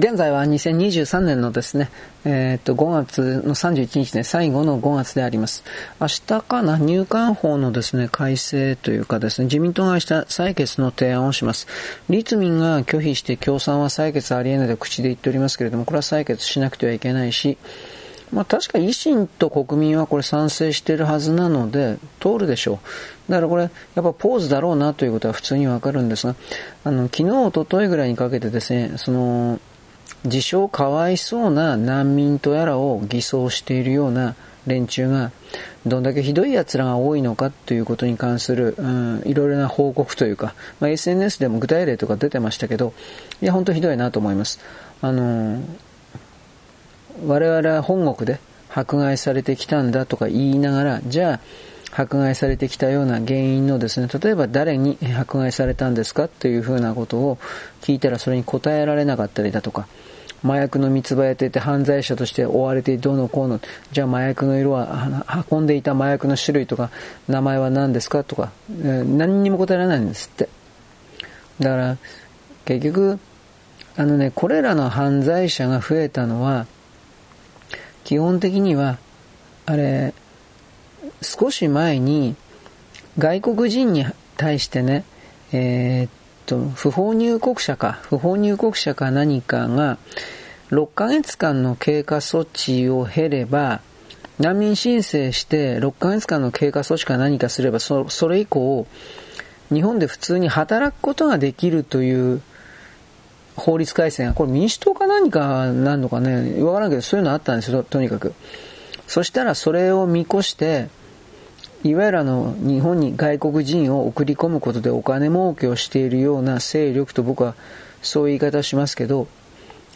現在は2023年のですね、えー、っと、5月の31日ね、最後の5月であります。明日かな、入管法のですね、改正というかですね、自民党が明日採決の提案をします。立民が拒否して共産は採決ありえないと口で言っておりますけれども、これは採決しなくてはいけないし、まあ確か維新と国民はこれ賛成しているはずなので、通るでしょう。だからこれ、やっぱポーズだろうなということは普通にわかるんですが、あの、昨日、おとといぐらいにかけてですね、その、自称かわいそうな難民とやらを偽装しているような連中がどんだけひどい奴らが多いのかということに関する、うん、いろいろな報告というか、まあ、SNS でも具体例とか出てましたけど、いや、本当ひどいなと思います。あのー、我々は本国で迫害されてきたんだとか言いながら、じゃあ、迫害されてきたような原因のですね、例えば誰に迫害されたんですかというふうなことを聞いたらそれに答えられなかったりだとか、麻薬の密売やっていて犯罪者として追われてどうのこうの、じゃあ麻薬の色は、運んでいた麻薬の種類とか、名前は何ですかとか、何にも答えられないんですって。だから、結局、あのね、これらの犯罪者が増えたのは、基本的には、あれ、少し前に、外国人に対してね、えー、と、不法入国者か、不法入国者か何かが、6ヶ月間の経過措置を経れば、難民申請して6ヶ月間の経過措置か何かすれば、そそれ以降、日本で普通に働くことができるという法律改正が、これ民主党か何かなんのかね、わからんけど、そういうのあったんですよ、とにかく。そしたらそれを見越して、いわゆるあの、日本に外国人を送り込むことでお金儲けをしているような勢力と僕はそういう言い方をしますけど、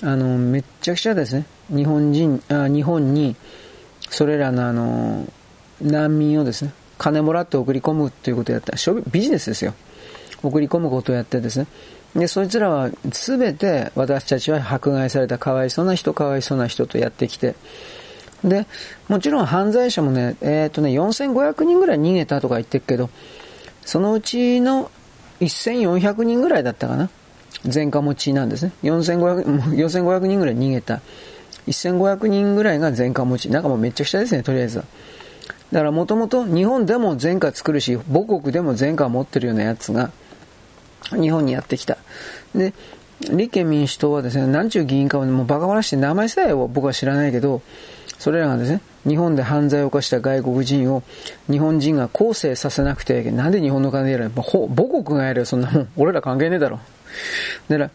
あの、めっちゃくちゃですね、日本人、あ日本に、それらのあの、難民をですね、金もらって送り込むということをやった、ビジネスですよ。送り込むことをやってですね。で、そいつらは全て私たちは迫害されたかわいそうな人、かわいそうな人とやってきて、で、もちろん犯罪者もね、えっ、ー、とね、4500人ぐらい逃げたとか言ってるけど、そのうちの1400人ぐらいだったかな。前科持ちなんですね。4500, 4500 人ぐらい逃げた。1500人ぐらいが前科持ち。なんかもうめっちゃくちゃですね、とりあえずは。だからもともと日本でも前科作るし、母国でも前科持ってるようなやつが、日本にやってきた。で、立憲民主党はですね、なんちゅう議員かはもうバカバラして名前さえ僕は知らないけど、それらがですね、日本で犯罪を犯した外国人を日本人が更生させなくてはいけない。なんで日本の金でやるの母国がやるよ、そんなもん。俺ら関係ねえだろ。だから、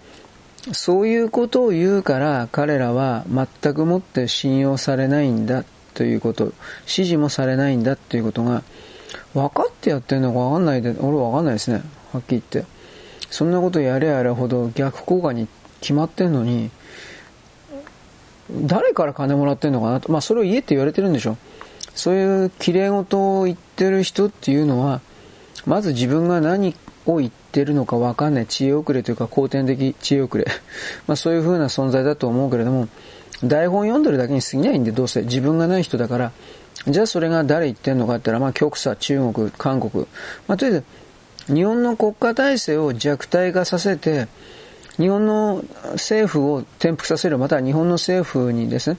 そういうことを言うから彼らは全くもって信用されないんだということ、支持もされないんだということが分かってやってるのか分かんないで、俺は分かんないですね。はっきり言って。そんなことやれやれほど逆効果に決まってんのに、誰から金もらってんのかなと。まあ、それを言えって言われてるんでしょ。そういう綺麗事を言ってる人っていうのは、まず自分が何を言ってるのかわかんない知恵遅れというか後天的知恵遅れ。まあ、そういう風な存在だと思うけれども、台本読んでるだけに過ぎないんで、どうせ自分がない人だから、じゃあそれが誰言ってんのかって言ったら、まあ、極左、中国、韓国。まあ、とりあえず、日本の国家体制を弱体化させて、日本の政府を転覆させる、または日本の政府にですね、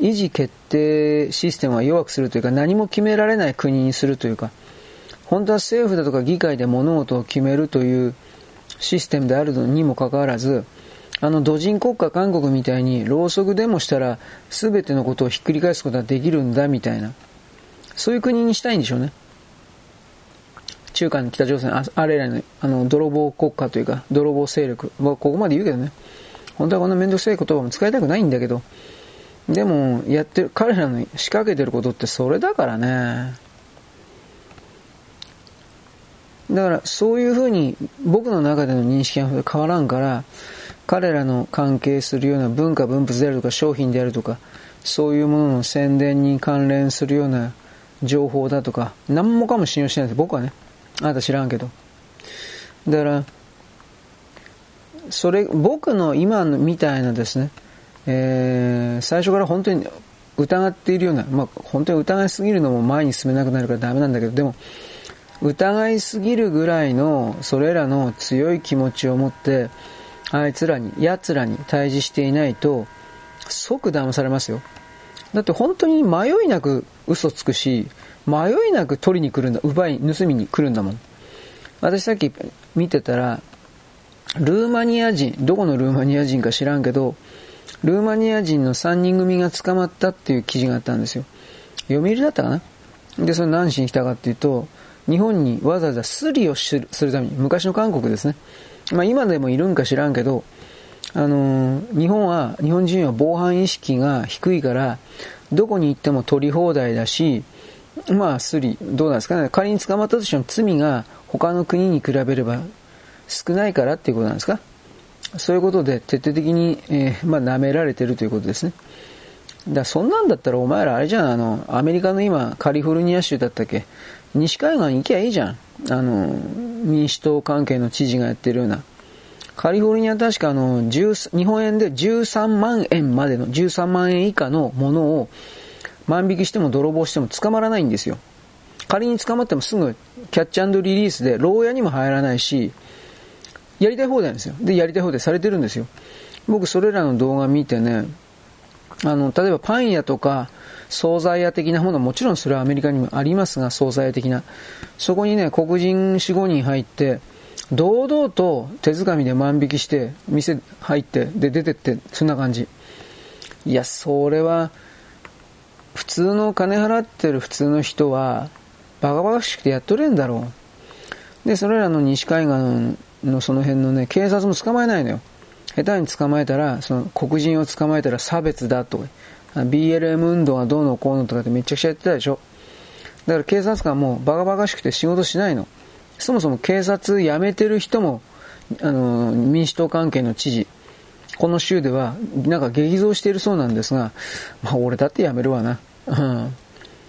維持決定システムは弱くするというか、何も決められない国にするというか、本当は政府だとか議会で物事を決めるというシステムであるのにもかかわらず、あの土人国家韓国みたいにろうそくでもしたら全てのことをひっくり返すことができるんだみたいな、そういう国にしたいんでしょうね。中華に北朝鮮、ああれらのあの泥棒国家というか、泥棒勢力、まあ、ここまで言うけどね、本当はこんなめんどくさい言葉も使いたくないんだけど、でも、やってる、彼らの仕掛けてることってそれだからね。だから、そういうふうに僕の中での認識が変わらんから、彼らの関係するような文化分布であるとか商品であるとか、そういうものの宣伝に関連するような情報だとか、何もかも信用してないです、僕はね。あなた知らんけど。だから、それ、僕の今みたいなですね、えー、最初から本当に疑っているような、まあ、本当に疑いすぎるのも前に進めなくなるからダメなんだけど、でも、疑いすぎるぐらいの、それらの強い気持ちを持って、あいつらに、奴らに対峙していないと、即騙されますよ。だって本当に迷いなく嘘つくし、迷いなく取りに来るんだ、奪い、盗みに来るんだもん。私さっき見てたら、ルーマニア人、どこのルーマニア人か知らんけど、ルーマニア人の3人組が捕まったっていう記事があったんですよ。読売だったかな？で、それ何しに来たかっていうと、日本にわざわざスリをするために、昔の韓国ですね。まあ今でもいるんか知らんけど、あのー、日本は、日本人は防犯意識が低いから、どこに行っても取り放題だし、まあ、スリ、どうなんですかね。仮に捕まったとしても罪が他の国に比べれば少ないからっていうことなんですか？そういうことで徹底的に、えー、まあ、舐められてるということですね。だそんなんだったらお前らあれじゃん、あの、アメリカの今、カリフォルニア州だったっけ？西海岸行きゃいいじゃん。あの、民主党関係の知事がやってるような。カリフォルニア確かあの、日本円で13万円までの、13万円以下のものを万引きしても泥棒しても捕まらないんですよ。仮に捕まってもすぐキャッチリリースで牢屋にも入らないし、やりたい放題なんですよ。で、やりたい放題されてるんですよ。僕それらの動画見てね、あの、例えばパン屋とか、惣菜屋的なものはもちろんそれはアメリカにもありますが、惣菜屋的な。そこにね、黒人4、5人入って、堂々と手づかみで万引きして、店入って、で、出てって、そんな感じ。いや、それは、普通の金払ってる普通の人は、バカバカしくてやっとれんだろう。で、それらの西海岸のその辺のね、警察も捕まえないのよ。下手に捕まえたら、その黒人を捕まえたら差別だとか、BLM 運動がどうのこうのとかってめちゃくちゃやってたでしょ。だから警察官もバカバカしくて仕事しないの。そもそも警察辞めてる人も、あの、民主党関係の知事、この州では、なんか激増しているそうなんですが、まあ俺だって辞めるわな。うん。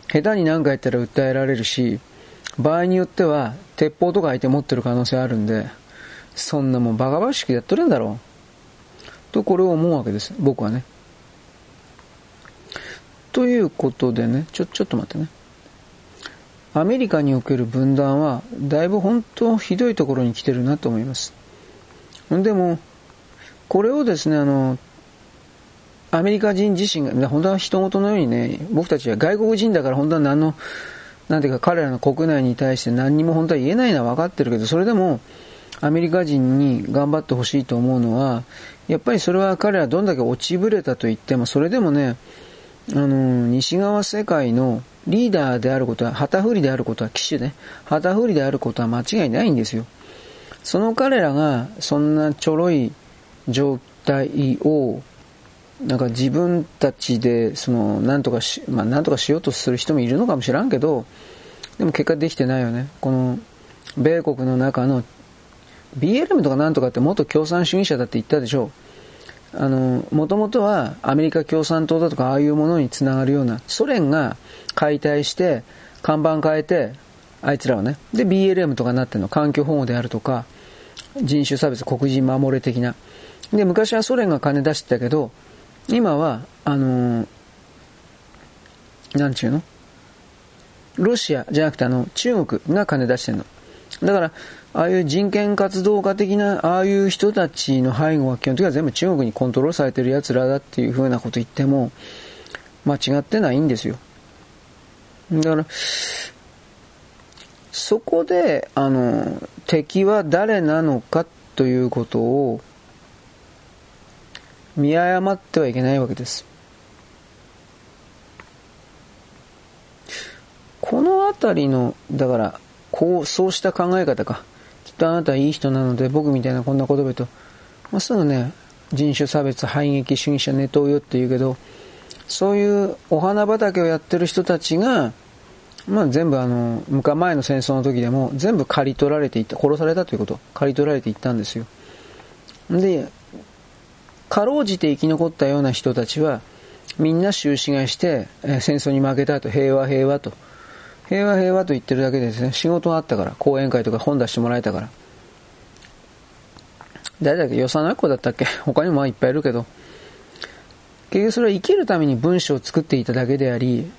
下手に何かやったら訴えられるし、場合によっては、鉄砲とか相手持ってる可能性あるんで、そんなもんバカバカしくやっとるんだろう。と、これを思うわけです。僕はね。ということでね、ちょ、ちょっと待ってね。アメリカにおける分断は、だいぶ本当ひどいところに来てるなと思います。でも、これをですね、あの、アメリカ人自身が、本当は人事のようにね、僕たちは外国人だから本当は何の、なんていうか彼らの国内に対して何にも本当は言えないのは分かってるけど、それでもアメリカ人に頑張ってほしいと思うのは、やっぱりそれは彼らどんだけ落ちぶれたと言っても、それでもね、あの、西側世界のリーダーであることは、旗振りであることは、騎手ね、旗振りであることは間違いないんですよ。その彼らが、そんなちょろい状態を、なんか自分たちで、その、なんとかし、まあ、なんとかしようとする人もいるのかもしらんけど、でも結果できてないよね。この、米国の中の、BLM とかなんとかって元共産主義者だって言ったでしょう。あの、もともとはアメリカ共産党だとかああいうものにつながるような、ソ連が解体して、看板変えて、あいつらはね。で、BLM とかなってるの、環境保護であるとか、人種差別、黒人守れ的な。で、昔はソ連が金出してたけど、今は、あのー、なんちゅうの？ロシアじゃなくてあの、中国が金出してるの。だから、ああいう人権活動家的な、ああいう人たちの背後は基本的には全部中国にコントロールされてる奴らだっていうふうなこと言っても、間違ってないんですよ。だから、そこで、あの、敵は誰なのかということを見誤ってはいけないわけです。このあたりの、だから、こう、そうした考え方か。きっとあなたはいい人なので、僕みたいなこんな言葉と、まあ、すぐね、人種差別、排撃主義者、ネトウヨって言うけど、そういうお花畑をやってる人たちが、まあ全部あの向か、前の戦争の時でも全部刈り取られていった、殺されたということ、刈り取られていったんですよ。で、かろうじて生き残ったような人たちは、みんな終始買いして、え、戦争に負けたと、平和平和と。平和平和と言ってるだけでですね、仕事があったから、講演会とか本出してもらえたから。誰だっけ？幼い子だったっけ？他にもいっぱいいるけど。結局それは生きるために文章を作っていただけであり、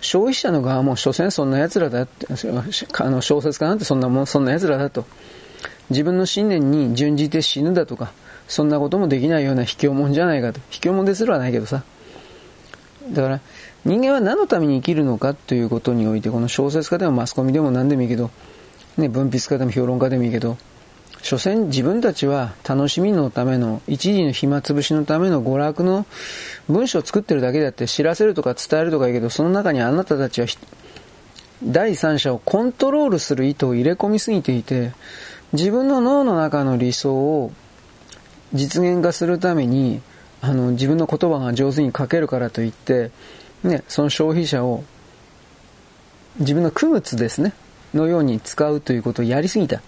消費者の側も所詮そんな奴らだって、あの小説家なんてそんなもん、そんな奴らだと。自分の信念に準じて死ぬだとか、そんなこともできないような卑怯者じゃないかと。卑怯者ですらないけどさ。だから、人間は何のために生きるのかということにおいて、この小説家でもマスコミでも何でもいいけど、ね、文筆家でも評論家でもいいけど、所詮自分たちは楽しみのための、一時の暇つぶしのための娯楽の文章を作ってるだけであって知らせるとか伝えるとかいいけど、その中にあなたたちは第三者をコントロールする意図を入れ込みすぎていて、自分の脳の中の理想を実現化するために、あの、自分の言葉が上手に書けるからといって、ね、その消費者を自分の区物ですね、のように使うということをやりすぎた。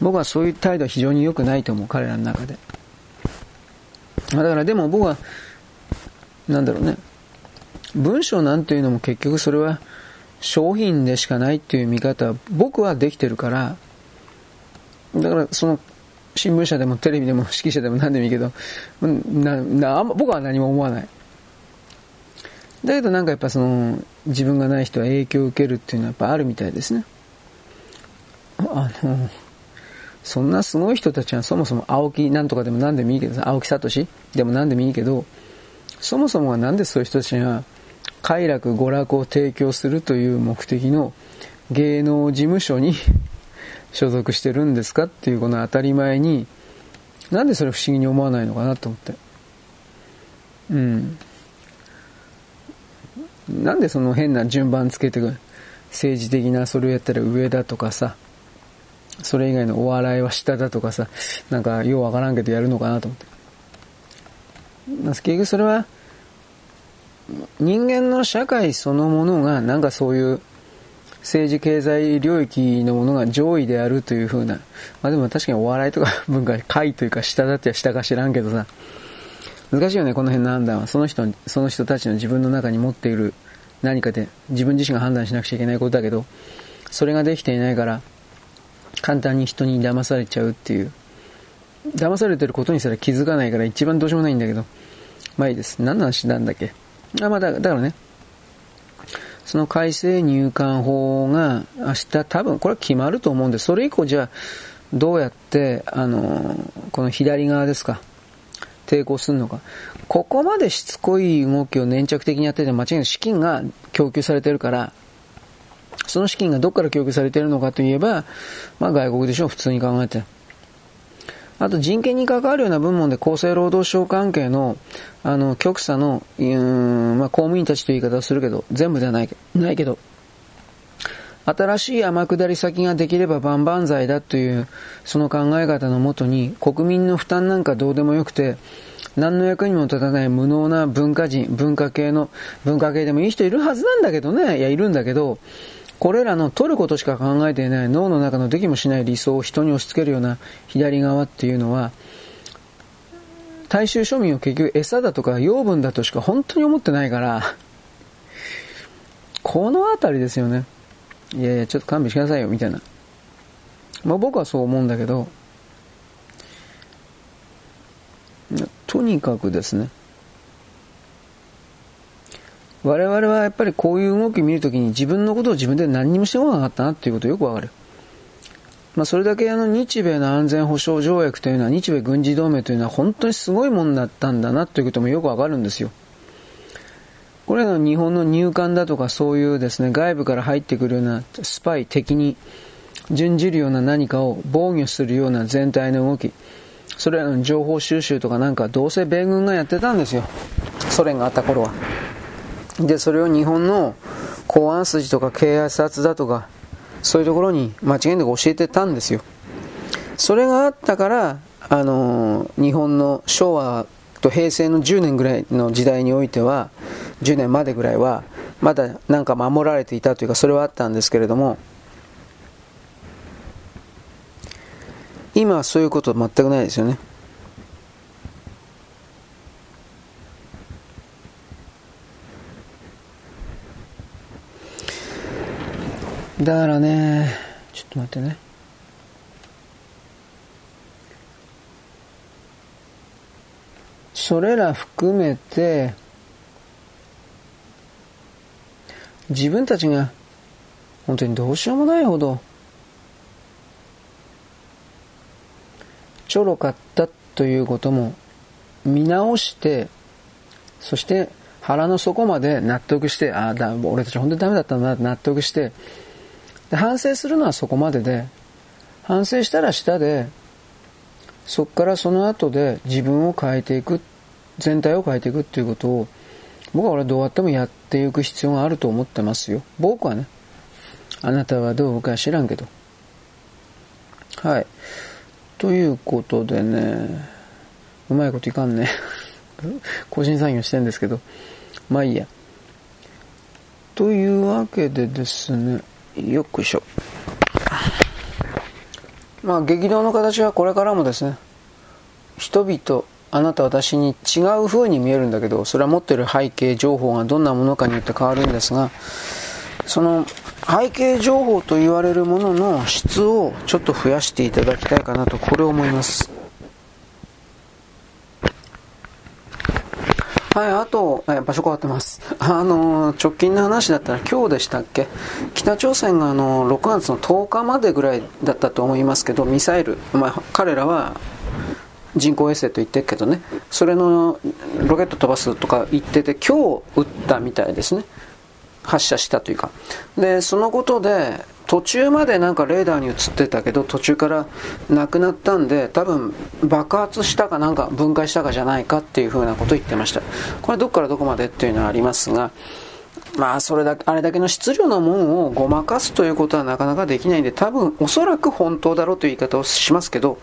僕はそういう態度は非常に良くないと思う、彼らの中で。だからでも僕は、なんだろうね、文章なんていうのも結局それは商品でしかないっていう見方は僕はできてるから、だからその新聞社でもテレビでも指揮者でも何でもいいけど、なな僕は何も思わない。だけどなんかやっぱその自分がない人は影響を受けるっていうのはやっぱあるみたいですね。あの、そんなすごい人たちはそもそも青木なんとかでも何でもいいけど、青木聡でも何でもいいけど、そもそもはなんでそういう人たちが快楽、娯楽を提供するという目的の芸能事務所に所属してるんですかっていうこの当たり前に、なんでそれ不思議に思わないのかなと思って。うん。なんでその変な順番つけてくる？政治的なそれをやったら上だとかさ、それ以外のお笑いは下だとかさ、なんかようわからんけどやるのかなと思って。結局それは、人間の社会そのものがなんかそういう政治経済領域のものが上位であるというふうな、まあでも確かにお笑いとか文化、下位というか下だっては下か知らんけどさ、難しいよね、この辺の判断は。その人、その人たちの自分の中に持っている何かで自分自身が判断しなくちゃいけないことだけど、それができていないから、簡単に人に騙されちゃうっていう。騙されてることにすら気づかないから一番どうしようもないんだけど。まあいいです。何の話なんだっけ？あ、まあだだからね。その改正入管法が明日多分これは決まると思うんで、それ以降じゃあどうやって、あの、この左側ですか。抵抗するのか。ここまでしつこい動きを粘着的にやってて間違いない資金が供給されてるから、その資金がどこから供給されてるのかといえば、まあ外国でしょう、普通に考えて。あと人権に関わるような部門で厚生労働省関係の、あの、局査の、うん、まあ公務員たちという言い方をするけど、全部ではないないけど、新しい天下り先ができれば万々歳だという、その考え方のもとに、国民の負担なんかどうでもよくて、何の役にも立たない無能な文化人、文化系の、文化系でもいい人いるはずなんだけどね、いや、いるんだけど、これらの取ることしか考えていない脳の中のできもしない理想を人に押し付けるような左側っていうのは、大衆庶民を結局餌だとか養分だとしか本当に思ってないから、このあたりですよね。いやいや、ちょっと勘弁してくださいよ、みたいな。まあ僕はそう思うんだけど、とにかくですね、我々はやっぱりこういう動きを見るときに自分のことを自分で何にもしてこなかったなっていうことよくわかる。まあ、それだけあの日米の安全保障条約というのは日米軍事同盟というのは本当にすごいものだったんだなということもよくわかるんですよ。これらの日本の入管だとかそういうですね、外部から入ってくるようなスパイ、敵に準じるような何かを防御するような全体の動き、それらの情報収集とかなんかどうせ米軍がやってたんですよ。ソ連があった頃は。で、それを日本の公安筋とか警察だとか、そういうところに間違いなく教えてたんですよ。それがあったから、あの、日本の昭和と平成の10年ぐらいの時代においては、10年までぐらいは、まだなんか守られていたというか、それはあったんですけれども、今はそういうこと全くないですよね。だからね、ちょっと待ってね。それら含めて、自分たちが本当にどうしようもないほどちょろかったということも見直して、そして腹の底まで納得して、ああ、だ、俺たち本当にダメだったんだ納得して、で、反省するのはそこまでで、反省したら下で、そこからその後で自分を変えていく、全体を変えていくっていうことを、僕は俺はどうやってもやっていく必要があると思ってますよ。僕はね。あなたはどうか知らんけど。はい。ということでね、うまいこといかんね。個人作業してんですけど、まあいいや。というわけでですね、よくしょ。まあ激動の形はこれからもですね、人々、あなた私に違う風に見えるんだけど、それは持ってる背景情報がどんなものかによって変わるんですが、その背景情報と言われるものの質をちょっと増やしていただきたいかなと、これ思います。はい、あと、え場所変わってます。あの、直近の話だったら今日でしたっけ？北朝鮮があの、6月の10日までぐらいだったと思いますけど、ミサイル、まあ、彼らは人工衛星と言ってるけどね、それのロケット飛ばすとか言ってて、今日撃ったみたいですね。発射したというか。で、そのことで、途中までなんかレーダーに映ってたけど途中からなくなったんで多分爆発したかなんか分解したかじゃないかっていうふうなことを言ってました。これどこからどこまでっていうのはありますがまあそれだけあれだけの質量のものをごまかすということはなかなかできないんで多分おそらく本当だろうという言い方をしますけど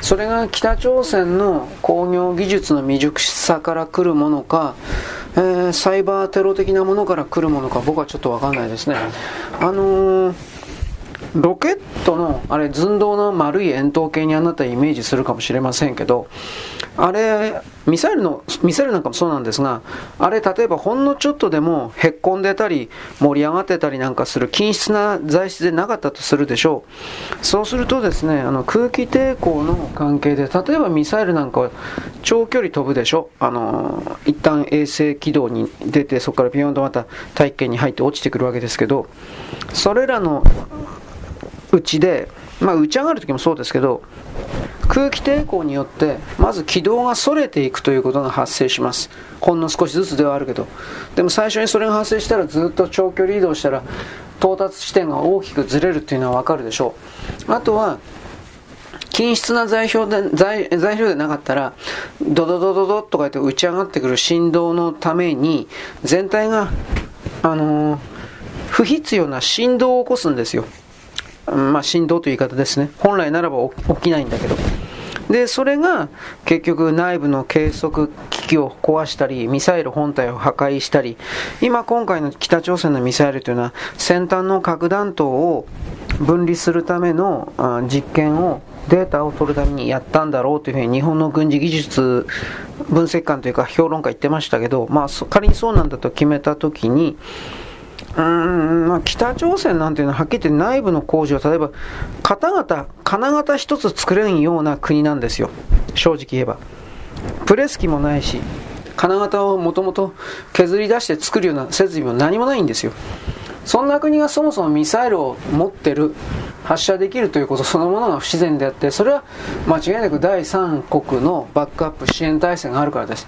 それが北朝鮮の工業技術の未熟さから来るものかえー、サイバーテロ的なものから来るものか僕はちょっと分かんないですね。あのー、ロケットのあれ寸胴の丸い円筒形にあなたイメージするかもしれませんけどあれミサイルのミサイルなんかもそうなんですがあれ例えばほんのちょっとでもへっこんでたり盛り上がってたりなんかする均質な材質でなかったとするでしょう。そうするとですねあの空気抵抗の関係で例えばミサイルなんかは長距離飛ぶでしょあの一旦衛星軌道に出てそこからビヨンとまた大気圏に入って落ちてくるわけですけどそれらのうちで、まあ、打ち上がるときもそうですけど、空気抵抗によって、まず軌道がそれていくということが発生します。ほんの少しずつではあるけど。でも最初にそれが発生したらずっと長距離移動したら、到達地点が大きくずれるっていうのはわかるでしょう。あとは、均質な材料で材材料でなかったら、ドドドドドとか言って打ち上がってくる振動のために、全体が、あのー、不必要な振動を起こすんですよ。まあ、振動という言い方ですね。本来ならば起きないんだけど。で、それが結局内部の計測機器を壊したり、ミサイル本体を破壊したり、今今回の北朝鮮のミサイルというのは先端の核弾頭を分離するための実験をデータを取るためにやったんだろうというふうに日本の軍事技術分析官というか評論家言ってましたけど、まあ、仮にそうなんだと決めたときに、うんまあ、北朝鮮なんていうのははっきり言って内部の工事を例えば方々金型一つ作れんような国なんですよ。正直言えば。プレス機もないし金型をもともと削り出して作るような設備も何もないんですよ。そんな国がそもそもミサイルを持ってる発射できるということそのものが不自然であってそれは間違いなく第三国のバックアップ支援体制があるからです。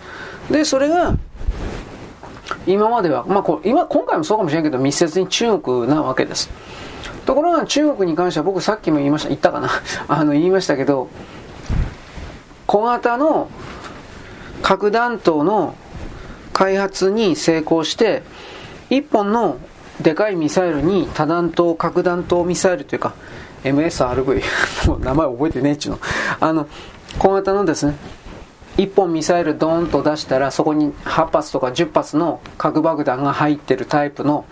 でそれが今までは、まあ、こ今今回もそうかもしれないけど密接に中国なわけです。ところが中国に関しては僕さっきも言いました言ったかな？あの言いましたけど小型の核弾頭の開発に成功して1本のでかいミサイルに多弾頭核弾頭ミサイルというか MSRV もう名前覚えてねえっちゅうの。あの小型のですね1本ミサイルドーンと出したらそこに8発とか10発の核爆弾が入ってるタイプの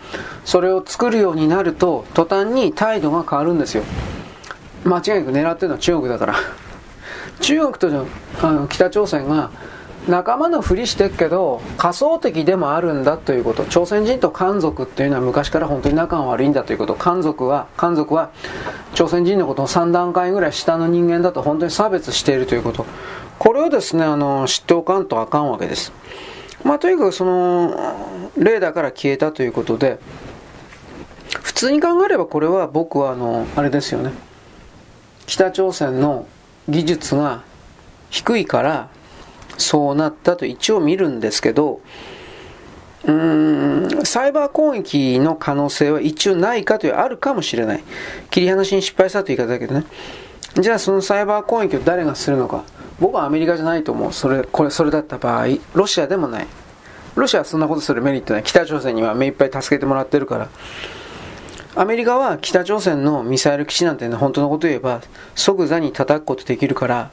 それを作るようになると途端に態度が変わるんですよ。間違いなく狙ってるのは中国だから。中国とあの北朝鮮が仲間のふりしてるけど仮想敵でもあるんだということ。朝鮮人と漢族っていうのは昔から本当に仲が悪いんだということ。漢族は漢族は朝鮮人のことを3段階ぐらい下の人間だと本当に差別しているということ。これをですね、あの、知っておかんとあかんわけです。まあ、とにかくその、レーダーから消えたということで、普通に考えればこれは僕はあの、あれですよね。北朝鮮の技術が低いからそうなったと一応見るんですけど、うーん、サイバー攻撃の可能性は一応ないかというあるかもしれない。切り離しに失敗したという言い方だけどね。じゃあそのサイバー攻撃を誰がするのか。僕はアメリカじゃないと思う。それ、これ、それだった場合。ロシアでもない。ロシアはそんなことするメリットない。北朝鮮には目いっぱい助けてもらってるから。アメリカは北朝鮮のミサイル基地なんて、ね、本当のこと言えば即座に叩くことできるから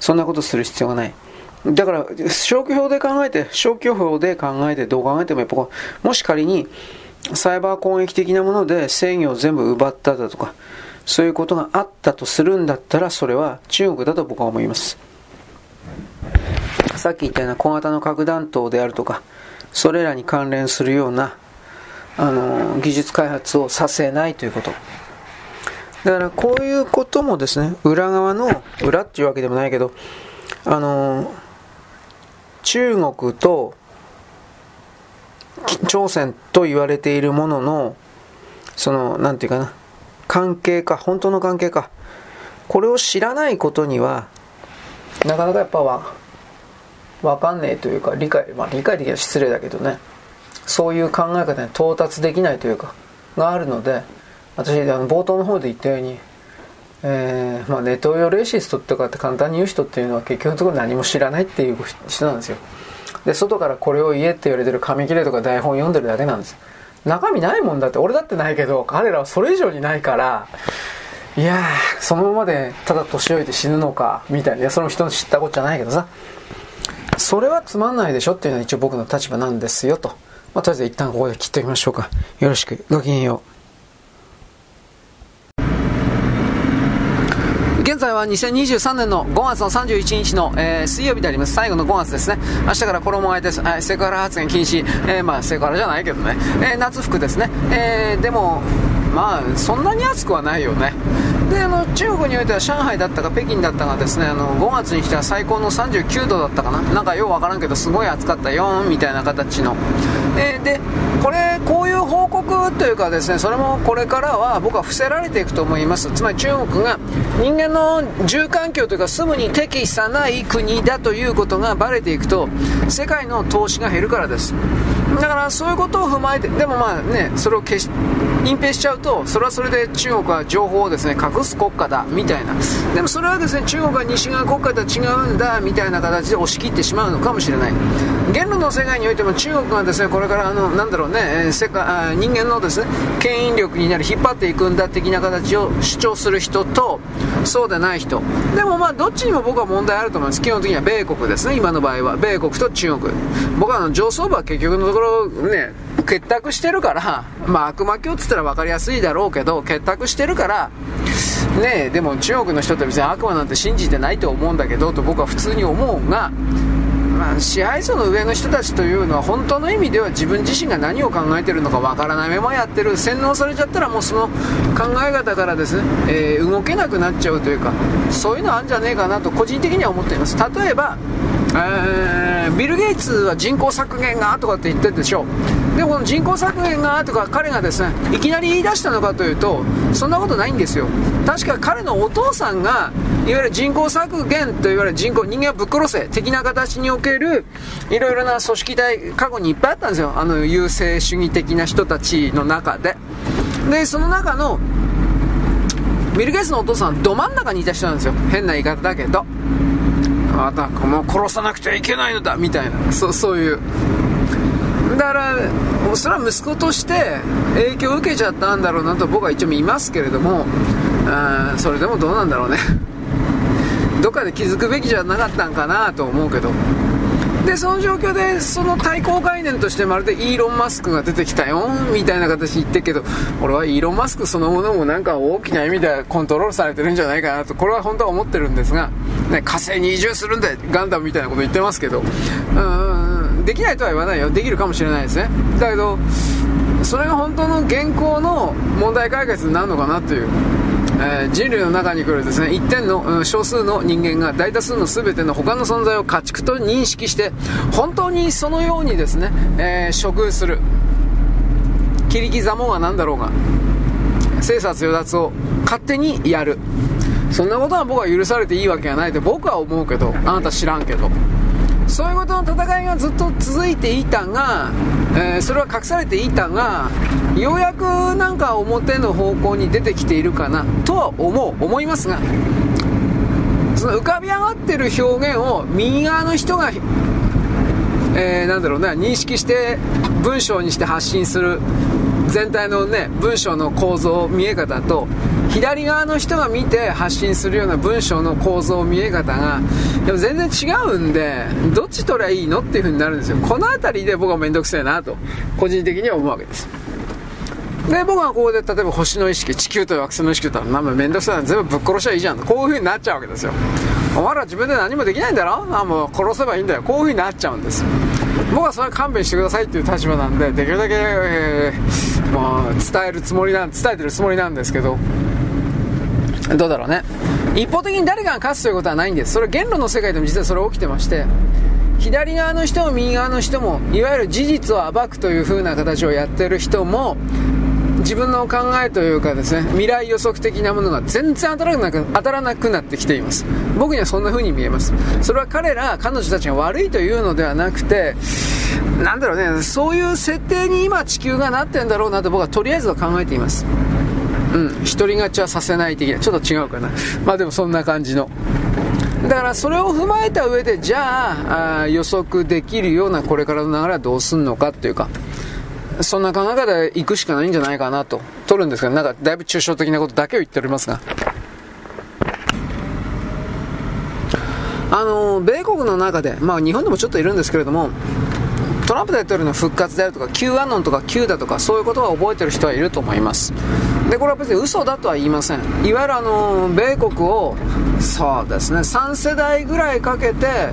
そんなことする必要がないだから消去法で考えて消去法で考えてどう考えてもやっぱもし仮にサイバー攻撃的なもので制御を全部奪っただとかそういうことがあったとするんだったらそれは中国だと僕は思います。さっき言ったような小型の核弾頭であるとかそれらに関連するようなあの技術開発をさせないということ。だからこういうこともですね裏側の裏っていうわけでもないけどあの中国と朝鮮と言われているもののその何て言うかな関係か本当の関係か。これを知らないことにはなかなかやっぱわ分かんねえというか理解まあ理解的には失礼だけどね。そういう考え方に到達できないというかがあるので私あの冒頭の方で言ったように、えーまあ、ネトウヨレーシストとかって簡単に言う人っていうのは結局のところ何も知らないっていう人なんですよ。で外からこれを言えって言われてる紙切れとか台本読んでるだけなんです。中身ないもんだって俺だってないけど彼らはそれ以上にないからいやそのままでただ年老いて死ぬのかみたいなその人の知ったことじゃないけどさそれはつまんないでしょっていうのは一応僕の立場なんですよとまあ、とりあえず一旦ここで切っておきましょうか。よろしく。ごきげんよう。現在は2023年の5月の31日の、えー、水曜日であります。最後の5月ですね。明日から衣替えです。えー、セクハラ発言禁止。えー、まあ、セクハラじゃないけどね。えー、夏服ですね。え、でも、まあ、そんなに暑くはないよね。であの中国においては上海だったか北京だったかですねあの5月にしては最高の39度だったかな。なんかようわからんけどすごい暑かった。よみたいな形の、えー、でこれこういう報告というかですねそれもこれからは僕は伏せられていくと思います。つまり中国が人間の住環境というか住むに適さない国だということがバレていくと世界の投資が減るからです。だからそういうことを踏まえてでもまあねそれを消し隠蔽しちゃうとそれはそれで中国は情報をですね隠す国家だみたいな。でもそれはですね中国は西側国家とは違うんだみたいな形で押し切ってしまうのかもしれない。言論の世界においても中国がですねこれからあのなんだろうね世界人間のですね牽引力になり引っ張っていくんだ的な形を主張する人とそうでない人。でもまあどっちにも僕は問題あると思います。基本的には米国ですね。今の場合は。米国と中国。僕はあの上層部は結局のところね結託してるからまあ悪魔教っつったら分かりやすいだろうけど結託してるからねでも中国の人って別に悪魔なんて信じてないと思うんだけどと僕は普通に思うがまあ、支配層の上の人たちというのは本当の意味では自分自身が何を考えてるのかわからないままやってる洗脳されちゃったらもうその考え方からですね、えー、動けなくなっちゃうというかそういうのあるんじゃねえかなと個人的には思っています。例えばえー、ビル・ゲイツは人口削減がとかって言ってるでしょでもこの人口削減がとか彼がですねいきなり言い出したのかというとそんなことないんですよ。確か彼のお父さんがいわゆる人口削減といわれる人口人間をぶっ殺せ的な形におけるいろいろな組織体過去にいっぱいあったんですよ。あの優勢主義的な人たちの中で。でその中のビル・ゲイツのお父さんど真ん中にいた人なんですよ。変な言い方だけど。あたかも殺さなくてはいけないのだみたいな。そそういう。だからそれは息子として影響を受けちゃったんだろうなと僕は一応見ますけれどもあそれでもどうなんだろうね。どっかで気づくべきじゃなかったんかなと思うけど。でその状況でその対抗概念としてまるでイーロン・マスクが出てきたよみたいな形言ってるけど俺はイーロン・マスクそのものもなんか大きな意味でコントロールされてるんじゃないかなとこれは本当は思ってるんですが、ね、火星に移住するんでガンダムみたいなこと言ってますけど。うんできないとは言わないよ。できるかもしれないですね。だけどそれが本当の現行の問題解決になるのかなという。えー、人類の中に来るですね一点の、少数の人間が大多数の全ての他の存在を家畜と認識して本当にそのようにですね、えー、処遇する。切り刻もうが何だろうが生殺与奪を勝手にやる。そんなことは僕は許されていいわけがないって僕は思うけどあなた知らんけど。そういうことの戦いがずっと続いていたが、えー、それは隠されていたがようやくなんか表の方向に出てきているかなとは思う思いますがその浮かび上がってる表現を右側の人が、えー、なんだろうね認識して文章にして発信する全体のね文章の構造見え方と左側の人が見て発信するような文章の構造見え方がでも全然違うんでどっち取りゃいいのっていう風になるんですよ。この辺りで僕は面倒くせえなと個人的には思うわけです。で僕はここで例えば星の意識地球と惑星の意識と言ったら面倒くさいな。全部ぶっ殺しゃいいじゃんこういう風になっちゃうわけですよ。お前ら自分で何もできないんだろ？あもう殺せばいいんだよ。こういう風になっちゃうんです僕はそれは勘弁してくださいっていう立場なんでできるだけ、えー、まあ、伝えるつもりなん伝えてるつもりなんですけどどうだろうね。一方的に誰かが勝つということはないんです。それ言論の世界でも実はそれ起きてまして左側の人も右側の人もいわゆる事実を暴くという風な形をやってる人も自分の考えというかですね未来予測的なものが全然当たらなく当たらなくなってきています。僕にはそんな風に見えます。それは彼ら彼女たちが悪いというのではなくてなんだろうねそういう設定に今地球がなってんだろうなと僕はとりあえずは考えています。うん。独り勝ちはさせない的なちょっと違うかな。まあでもそんな感じの。だからそれを踏まえた上でじゃあ予測できるようなこれからの流れはどうすんのかっていうかそんな考え方で行くしかないんじゃないかなと、取るんですけど、なんかだいぶ抽象的なことだけを言っておりますが。あの、米国の中で、まあ日本でもちょっといるんですけれども、トランプ大統領の復活であるとか、Q アノンとか Q だとか、そういうことは覚えてる人はいると思います。で、これは別に嘘だとは言いません。いわゆるあの、米国を、そうですね、3世代ぐらいかけて、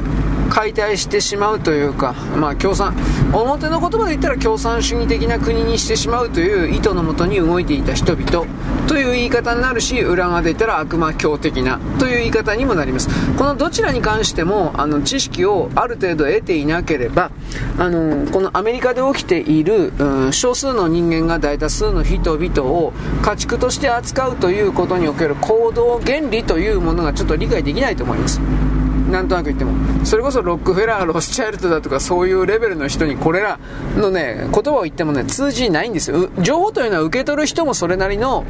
解体してしまうというか、まあ、共産表の言葉で言ったら共産主義的な国にしてしまうという意図のもとに動いていた人々という言い方になるし裏側で言ったら悪魔教的なという言い方にもなります。このどちらに関してもあの知識をある程度得ていなければあのこのアメリカで起きている、うん、少数の人間が大多数の人々を家畜として扱うということにおける行動原理というものがちょっと理解できないと思います。なんとなく言っても。それこそロックフェラーロスチャイルドだとかそういうレベルの人にこれらのね言葉を言ってもね通じないんですよ。情報というのは受け取る人もそれなりの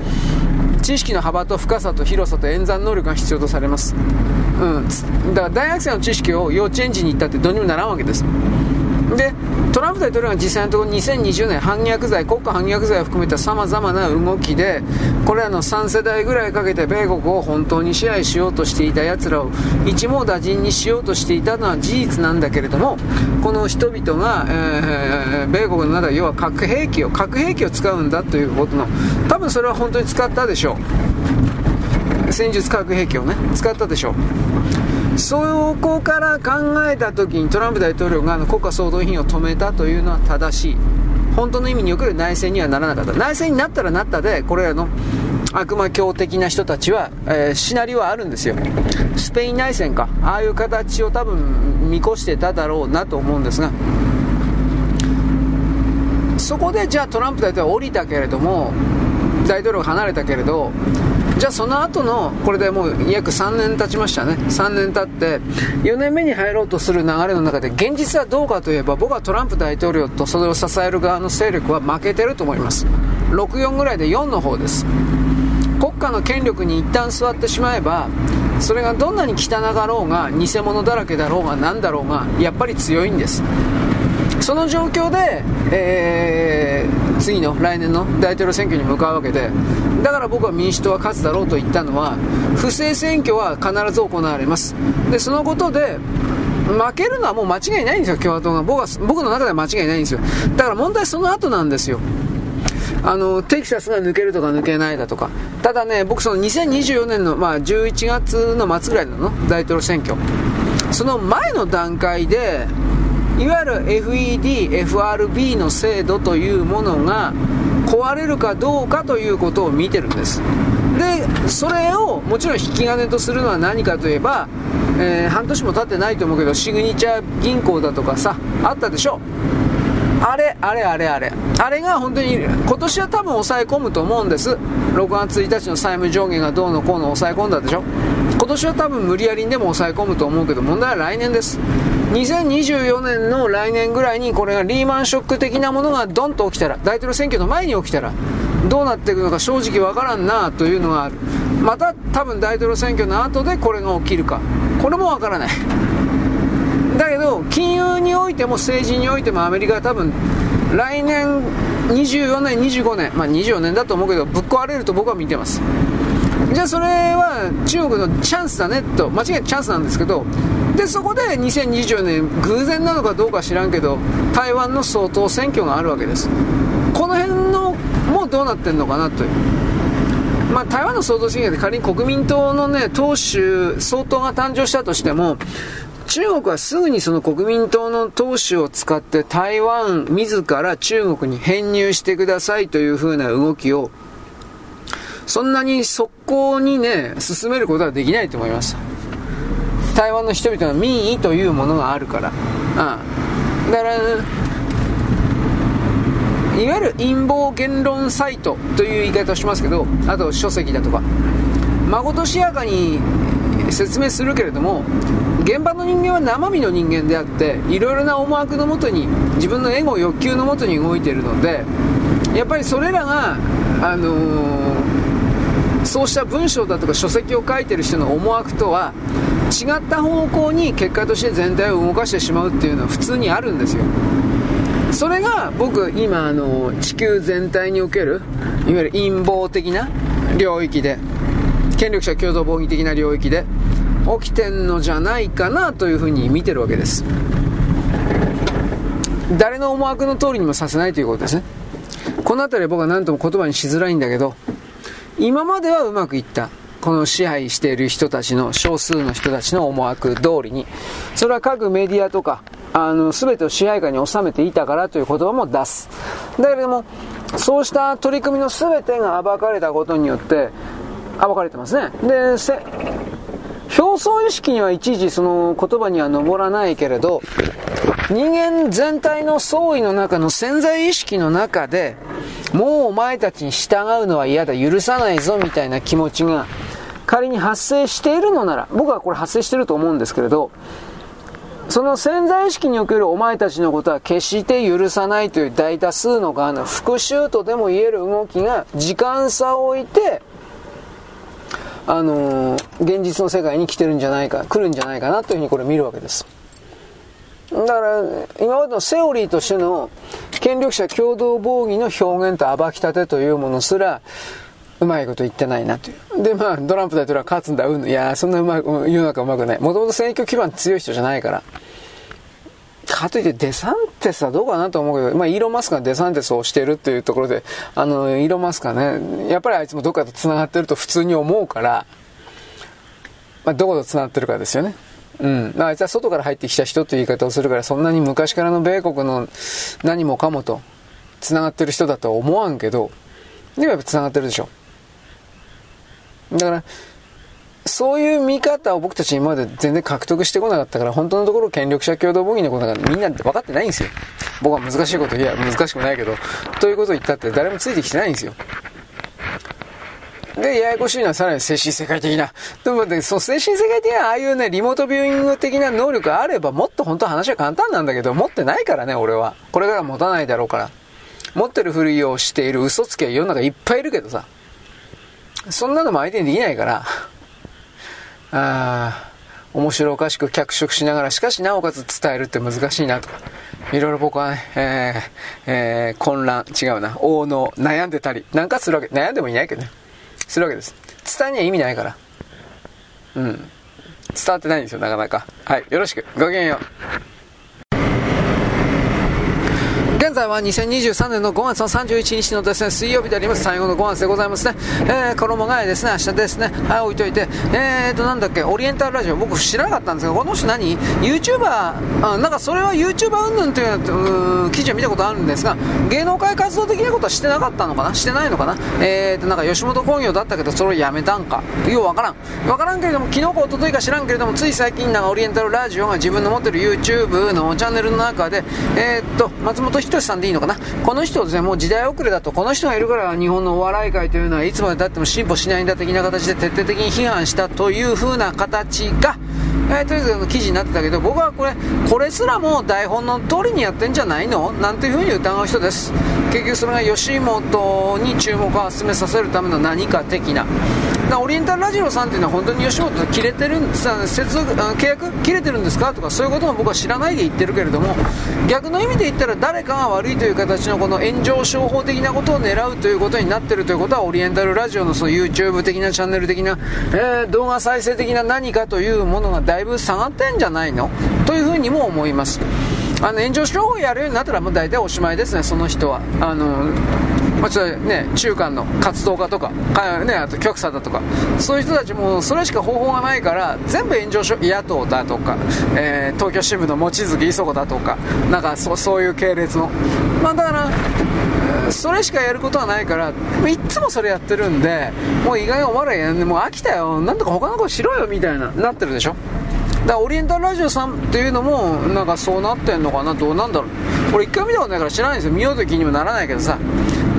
知識の幅と深さと広さと演算能力が必要とされます、うん、だから大学生の知識を幼稚園児に行ったってどうにもならんわけです。でトランプ大統領が実際のところ2020年反逆罪国家反逆罪を含めたさまざまな動きでこれらの3世代ぐらいかけて米国を本当に支配しようとしていた奴らを一網打尽にしようとしていたのは事実なんだけれどもこの人々が、えー、米国の中で要は核兵器を核兵器を使うんだということの多分それは本当に使ったでしょう。戦術核兵器をね使ったでしょう。そこから考えた時にトランプ大統領が国家総動員を止めたというのは正しい。本当の意味における内戦にはならなかった。内戦になったらなったでこれらの悪魔教的な人たちは、えー、シナリオはあるんですよ。スペイン内戦かああいう形を多分見越してただろうなと思うんですが。そこでじゃあトランプ大統領は降りたけれども大統領が離れたけれどじゃあその後のこれでもう約3年経ちましたね。3年経って4年目に入ろうとする流れの中で現実はどうかといえば僕はトランプ大統領とそれを支える側の勢力は負けてると思います。64ぐらいで4の方です。国家の権力に一旦座ってしまえばそれがどんなに汚がろうが偽物だらけだろうが何だろうがやっぱり強いんです。その状況で、えー、次の来年の大統領選挙に向かうわけでだから僕は民主党は勝つだろうと言ったのは不正選挙は必ず行われます。でそのことで負けるのはもう間違いないんですよ共和党が。僕は僕の中では間違いないんですよ。だから問題その後なんですよ。あのテキサスが抜けるとか抜けないだとか。ただね僕その2024年の、まあ、11月の末ぐらいの？大統領選挙。その前の段階でいわゆる FED、FRB の制度というものが壊れるかどうかということを見てるんです。でそれをもちろん引き金とするのは何かといえば、えー、半年も経ってないと思うけどシグニチャー銀行だとかさあったでしょ。あれあれあれあれ。あれが本当に今年は多分抑え込むと思うんです。6月1日の債務上限がどうのこうの抑え込んだでしょ。今年は多分無理やりにでも抑え込むと思うけど問題は来年です。2024年の来年ぐらいにこれがリーマンショック的なものがドンと起きたら大統領選挙の前に起きたらどうなっていくのか正直わからんなというのがある。また多分大統領選挙の後でこれが起きるか。これもわからない。だけど金融においても政治においてもアメリカは多分来年24年25年まあ24年だと思うけどぶっ壊れると僕は見てます。じゃあそれは中国のチャンスだねと間違いなくチャンスなんですけどでそこで2024年偶然なのかどうか知らんけど台湾の総統選挙があるわけです。この辺のもうどうなってんのかなという。まあ、台湾の総統選挙で仮に国民党のね党首総統が誕生したとしても中国はすぐにその国民党の党首を使って台湾自ら中国に編入してくださいという風な動きをそんなに速攻にね進めることはできないと思います。台湾の人々の民意というものがあるから、うん、だからいわゆる陰謀言論サイトという言い方をしますけどあと書籍だとか。まことしやかに説明するけれども現場の人間は生身の人間であっていろいろな思惑のもとに自分のエゴ欲求のもとに動いているのでやっぱりそれらが、あのー、そうした文章だとか書籍を書いてる人の思惑とは違った方向に結果として全体を動かしてしまうっていうのは普通にあるんですよ。それが僕今あの地球全体におけるいわゆる陰謀的な領域で権力者共同防御的な領域で起きてんのじゃないかなというふうに見てるわけです。誰の思惑の通りにもさせないということですね。この辺り僕は何とも言葉にしづらいんだけど今まではうまくいった。この支配している人たちの少数の人たちの思惑通りにそれは各メディアとかあの全てを支配下に収めていたからという言葉も出す。だけれどもそうした取り組みの全てが暴かれたことによって暴かれてますね。で表層意識にはいちいちその言葉には上らないけれど、人間全体の総意の中の潜在意識の中で、もうお前たちに従うのは嫌だ、許さないぞみたいな気持ちが仮に発生しているのなら、僕はこれ発生していると思うんですけれど、その潜在意識におけるお前たちのことは決して許さないという大多数の側の復讐とでも言える動きが時間差を置いてあのー、現実の世界に来てるんじゃないか、来るんじゃないかなというふうにこれ見るわけです。だから、今までのセオリーとしての権力者共同防御の表現と暴き立てというものすら、うまいこと言ってないなという。で、まあ、ドランプ大統領は勝つんだ、うん。いや、そんなうまく、世の中うまくない。もともと選挙基盤強い人じゃないから。かといってデサンテスはどうかなと思うけど、まあ、イーロン・マスクがデサンテスをしてるっていうところで、あの、イーロン・マスクはね、やっぱりあいつもどっかと繋がってると普通に思うから、まあ、どこと繋がってるかですよね。うん。あいつは外から入ってきた人という言い方をするから、そんなに昔からの米国の何もかもと繋がってる人だとは思わんけど、でもやっぱ繋がってるでしょ。だから、そういう見方を僕たち今まで全然獲得してこなかったから、本当のところ権力者共同防御のことがみんな分かってないんですよ。僕は難しいこと言えば難しくないけど、ということを言ったって誰もついてきてないんですよ。で、ややこしいのはさらに精神世界的な。でも、その精神世界的な、ああいうね、リモートビューイング的な能力があれば、もっと本当は話は簡単なんだけど、持ってないからね、俺は。これから持たないだろうから。持ってるふりをしている嘘つきは世の中いっぱいいるけどさ。そんなのも相手にできないから。あ面白おかしく脚色しながら、しかしなおかつ伝えるって難しいなとか、いろいろ僕はね、えー、えー、混乱、違うな、大の悩んでたり、なんかするわけ、悩んでもいないけどね、するわけです。伝えには意味ないから。うん。伝わってないんですよ、なかなか。はい、よろしく。ごきげんよう。現在は2023年の5月の31日のですね、水曜日であります。最後の5月でございますね。えー、衣替えですね、明日ですね。はい、置いといて。えーと、なんだっけ、オリエンタルラジオ、僕知らなかったんですが、この人何 ?YouTuber、あなんかそれは YouTuber 云々という記事を見たことあるんですが、芸能界活動的なことはしてなかったのかな？してないのかな？えーと、なんか吉本興業だったけど、それをやめたんか？ようわからん。わからんけれども、昨日か一昨日か知らんけれども、つい最近なんかオリエンタルラジオが自分の持ってる YouTube のチャンネルの中で、えーと、松本人志さんでいいのかな？この人ですね、もう時代遅れだと、この人がいるから日本のお笑い界というのはいつまでたっても進歩しないんだ的な形で徹底的に批判したというふうな形が、えー、とりあえず記事になってたけど、僕はこれ、これすらも台本の通りにやってんじゃないの？なんていう風に疑う人です。結局それが吉本に注目を集めさせるための何か的な。オリエンタルラジオさんっていうのは本当に吉本と切れてるん接続契約切れてるんですか？とかそういうことも僕は知らないで言ってるけれども逆の意味で言ったら誰かが悪いという形のこの炎上商法的なことを狙うということになってるということはオリエンタルラジオのその YouTube 的なチャンネル的な、えー、動画再生的な何かというものが大だいぶ下がってんじゃないの？というふうにも思います。あの炎上商法やるようになったらもう大体おしまいですねその人は。あのまあ、ちょっとね、中間の活動家とか、かね、あと局者だとか、そういう人たちもそれしか方法がないから、全部炎上し野党だとか、えー、東京支部の望月磯子だとか、なんかそそういう系列の。まあ、だから、それしかやることはないから、いつもそれやってるんで、もう意外にお前らもう飽きたよ、なんとか他のことしろよみたいな、なってるでしょ。だからオリエンタルラジオさんっていうのもなんかそうなってんのかなどうなんだろう。俺一回見たことないから知らないんですよ。見ようときにもならないけどさ。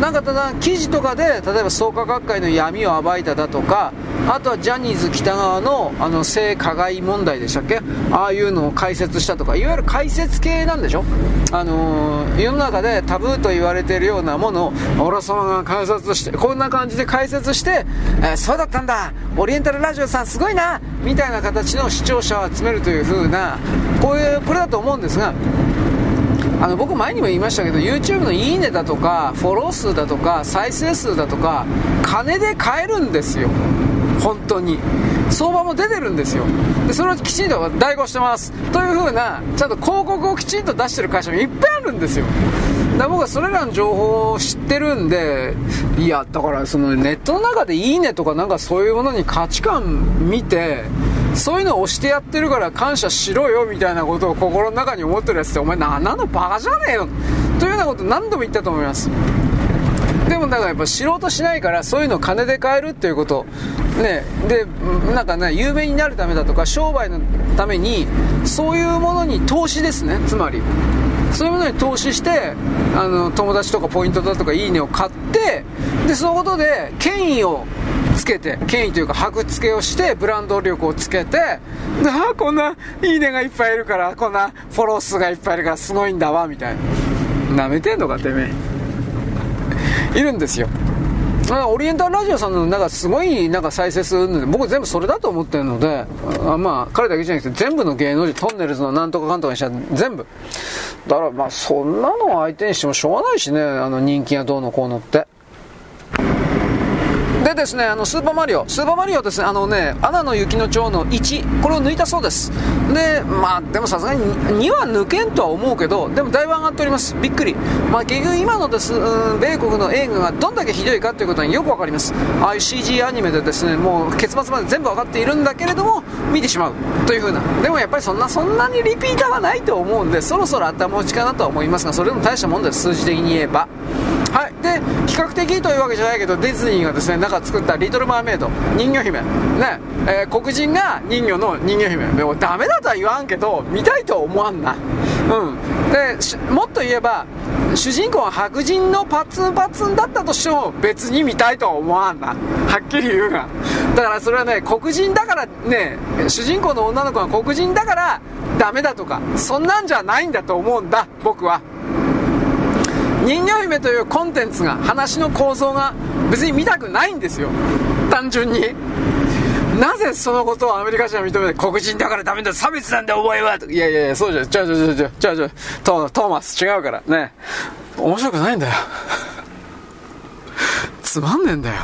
なんかただ記事とかで例えば創価学会の闇を暴いただとかあとはジャニーズ北川のあの性加害問題でしたっけ？ああいうのを解説したとか。いわゆる解説系なんでしょ？あのー、世の中でタブーと言われているようなものを俺様が観察してこんな感じで解説して、えー、そうだったんだ。オリエンタルラジオさんすごいな。みたいな形の視聴者を集めるという風なこういうこれだと思うんですがあの僕前にも言いましたけど YouTube のいいねだとかフォロー数だとか再生数だとか金で買えるんですよ。本当に。相場も出てるんですよ。でそれをきちんと代行してます。という風なちゃんと広告をきちんと出してる会社もいっぱいあるんですよ。だ僕はそれらの情報を知ってるんでいやだからそのネットの中でいいねとかなんかそういうものに価値観見てそういうのを押してやってるから感謝しろよみたいなことを心の中に思ってるやつってお前何のバカじゃねえよ。というようなこと何度も言ったと思います。でもだからやっぱ知ろうとしないからそういうのを金で買えるっていうこと。ね。でなんかね有名になるためだとか商売のためにそういうものに投資ですね。つまり。そういうものに投資してあの友達とかポイントだとかいいねを買ってでそのことで権威をつけて、権威というか箔付けをして、ブランド力をつけて、ああ、こんないいねがいっぱいいるから、こんなフォロー数がいっぱいいるからすごいんだわ、みたいな。舐めてんのか、てめえ。いるんですよ。オリエンタルラジオさんのなんかすごいなんか再生数る僕全部それだと思ってるので、あまあ彼だけじゃなくて全部の芸能人、トンネルズのなんとかかんとかにしたら全部。だからまあそんなのを相手にしてもしょうがないしね、あの人気がどうのこうのって。でですね、あの、スーパーマリオ、スーパーマリオですね、あのね、アナの雪の蝶の1、これを抜いたそうです。で、まあ、でもさすがに2は抜けんとは思うけど、でもだいぶ上がっております。びっくり。まあ、結局今のです、うん、米国の映画がどんだけひどいかということによくわかります。ああいう CG アニメでですね、もう結末まで全部わかっているんだけれども、見てしまうというふうな。でもやっぱりそんな、そんなにリピーターはないと思うんで、そろそろ頭打ちかなとは思いますが、それでも大したもんです、数字的に言えば。で、比較的というわけじゃないけど、ディズニーがですね、なんか作ったリトル・マーメイド、人魚姫。ね、えー、黒人が人魚の人魚姫。でもダメだとは言わんけど、見たいとは思わんな。うん。で、もっと言えば、主人公は白人のパツンパツンだったとしても別に見たいとは思わんな。はっきり言うが。だからそれはね、黒人だからね、主人公の女の子が黒人だからダメだとか、そんなんじゃないんだと思うんだ、僕は。人魚姫というコンテンツが話の構造が別に見たくないんですよ。単純に。なぜそのことをアメリカ人は認めて黒人だからダメだ。差別なんだお前は。いやいやいやそうじゃちゃうちゃうちゃう。ちゃうちゃうちゃうトーマス違うから。ね。面白くないんだよ。つまんねえんだよ。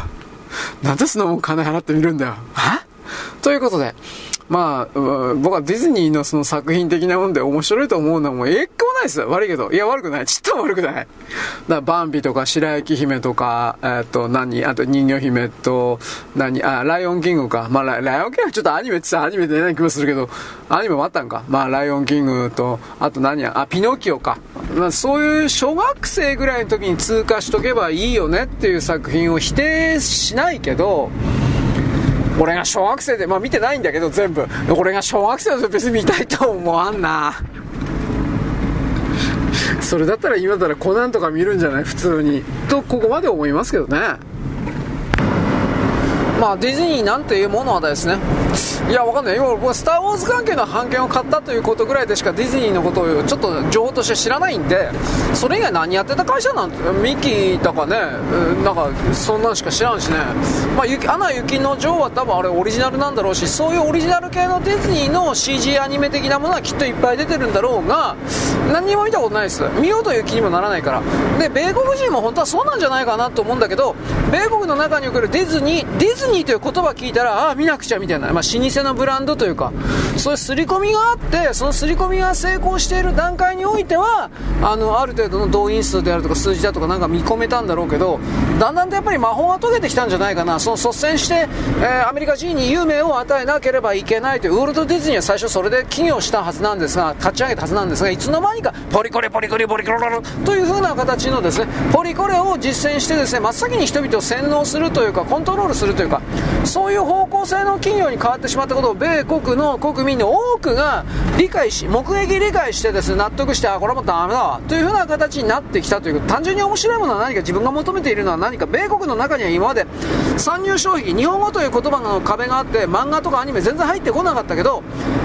なんでそんなもん金払って見るんだよ。はということで。まあ、僕はディズニーのその作品的なもんで面白いと思うのはもうえないです。悪いけど。いや、悪くない。ちっとも悪くない。だからバンビとか白雪姫とか、えっ、ー、と、何？あと人魚姫と、何？あ、ライオンキングか。まあラ、ライオンキングはちょっとアニメってさ、アニメでない気もするけど、アニメもあったんか。まあ、ライオンキングと、あと何？や、あ、ピノキオか。まあ、そういう小学生ぐらいの時に通過しとけばいいよねっていう作品を否定しないけど、俺が小学生で、まあ見てないんだけど全部。俺が小学生だと別に見たいと思わんな。それだったら今だったらコナンとか見るんじゃない？普通に。と、ここまで思いますけどね。まあ、ディズニーなんていうものはですね、いや、わかんない。今、僕はスター・ウォーズ関係の版権を買ったということぐらいでしかディズニーのことをちょっと情報として知らないんで、それ以外何やってた会社なんて、ミキーとかね、なんか、そんなんしか知らんしね。まあ、アナ雪の女王は多分あれオリジナルなんだろうし、そういうオリジナル系のディズニーの CG アニメ的なものはきっといっぱい出てるんだろうが、何にも見たことないです。見ようという気にもならないから。で、米国人も本当はそうなんじゃないかなと思うんだけど、米国の中におけるディズニー、ディズニーという言葉聞いたら、ああ、見なくちゃみたいな、まあ、老舗のブランドというか、そういう刷り込みがあって、その刷り込みが成功している段階においては、あの、ある程度の動員数であるとか数字だとかなんか見込めたんだろうけど、だんだんとやっぱり魔法が解けてきたんじゃないかな。その率先して、えー、アメリカ人に有名を与えなければいけないという、ウォルト・ディズニーは最初それで起業したはずなんですが、立ち上げたはずなんですが、いつの間にか、ポリコレポリコレポリコレという風な形のですね、ポリコレを実践してですね、真っ先に人々を洗脳するというか、コントロールするというか、そういう方向性の企業に変わってしまったことを米国の国民の多くが理解し、目撃理解してですね、納得して、あ、これはもうダメだわ、という風な形になってきたという、単純に面白いものは何か自分が求めているのは何か、米国の中には今まで参入障壁、日本語という言葉の壁があって、漫画とかアニメ全然入ってこなかったけど、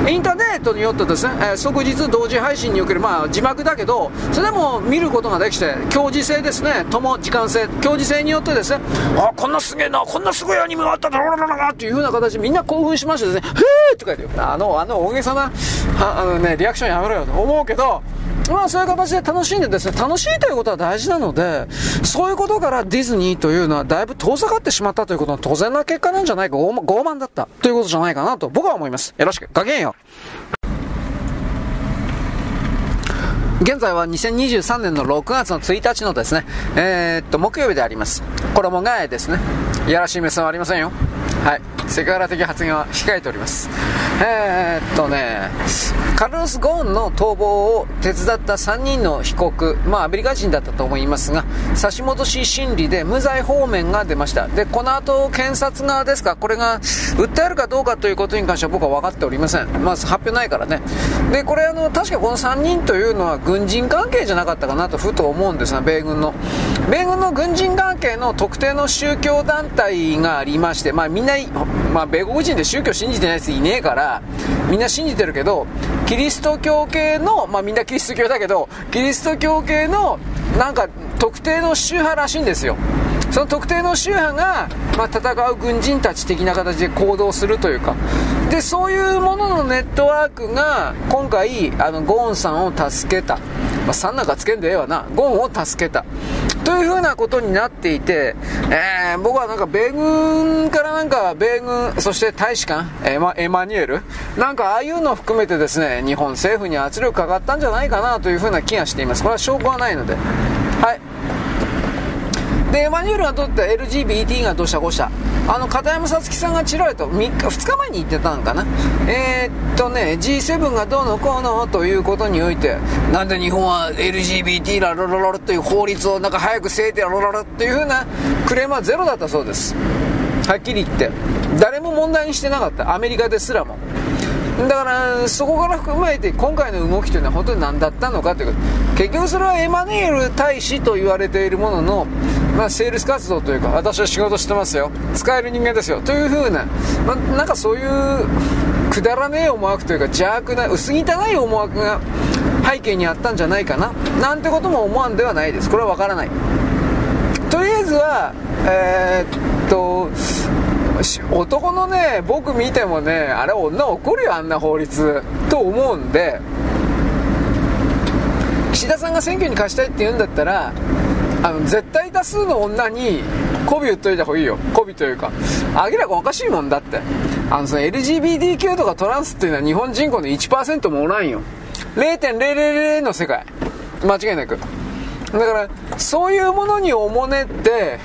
インターネットによってですね、え、即日同時配信における、まあ、字幕だけど、それでも見ることができて、強磁性ですね、とも時間性、強磁性によってですね、あ、こんなすげえな、こんなすごいアニメがあっただろうな、っていう風な形でみんな興奮しましてですね、へーとか言って、あの、あの大げさな、あのね、リアクションやめろよと思うけど、まあそういう形で楽しんでですね、楽しいということは大事なので、そういうことからディズニーというのはだいぶ遠ざかってしまったということの当然な結果なんじゃないか、傲慢だったということじゃないかなと僕は思います。よろしく、ごきげんよ現在は2023年の6月の1日のですね、えー、っと、木曜日であります。衣替えですね。いやらしい目線はありませんよ。はい。セクハラ的発言は控えております。えー、っとね、カルロス・ゴーンの逃亡を手伝った3人の被告、まあアメリカ人だったと思いますが、差し戻し審理で無罪方面が出ました。で、この後検察側ですか、これが訴えるかどうかということに関しては僕は分かっておりません。まず発表ないからね。で、これあの、確かこの3人というのは軍人関係じゃなかったかなとふと思うんですが、米軍の。米軍の軍人関係の特定の宗教団体がありまして、まあみんな、まあ、米国人で宗教信じてないやついねえから、みんな信じてるけど、キリスト教系の、まあ、みんなキリスト教だけど、キリスト教系の、なんか、特定の宗派らしいんですよ。その特定の宗派が、まあ、戦う軍人たち的な形で行動するというか、で、そういうもののネットワークが、今回、あの、ゴーンさんを助けた。まあ、3なんかつけんでええわな。ゴーンを助けた。というふうなことになっていて、えー、僕はなんか米軍からなんか米軍、そして大使館、エマエマニュエル、なんかああいうのを含めてですね、日本政府に圧力かかったんじゃないかなというふうな気がしています。これは証拠はないので。はい。で、エマニュエルがとって LGBT がどうしたこうした。あの、片山さつきさんがちらりと3日、2日前に言ってたんかな。えー、っとね、G7 がどうのこうのということにおいて、なんで日本は LGBT らロロロロという法律をなんか早くせえてロロロっていう風なクレームはゼロだったそうです。はっきり言って。誰も問題にしてなかった。アメリカですらも。だからそこから踏まえて今回の動きというのは本当に何だったのかという結局それはエマニュエル大使と言われているものの、まあ、セールス活動というか私は仕事してますよ。使える人間ですよ。というふうな、まあ、なんかそういうくだらねえ思惑というか邪悪な薄汚い思惑が背景にあったんじゃないかな。なんてことも思わんではないです。これは分からない。とりあえずはえー、っと男のね、僕見てもね、あれ女怒るよ、あんな法律。と思うんで、岸田さんが選挙に貸したいって言うんだったら、あの、絶対多数の女に、媚び売っといた方がいいよ。媚びというか。明らかおかしいもんだって。あの、その LGBTQ とかトランスっていうのは日本人口の1%もおらんよ。0.000の世界。間違いなく。だから、そういうものにおもねって、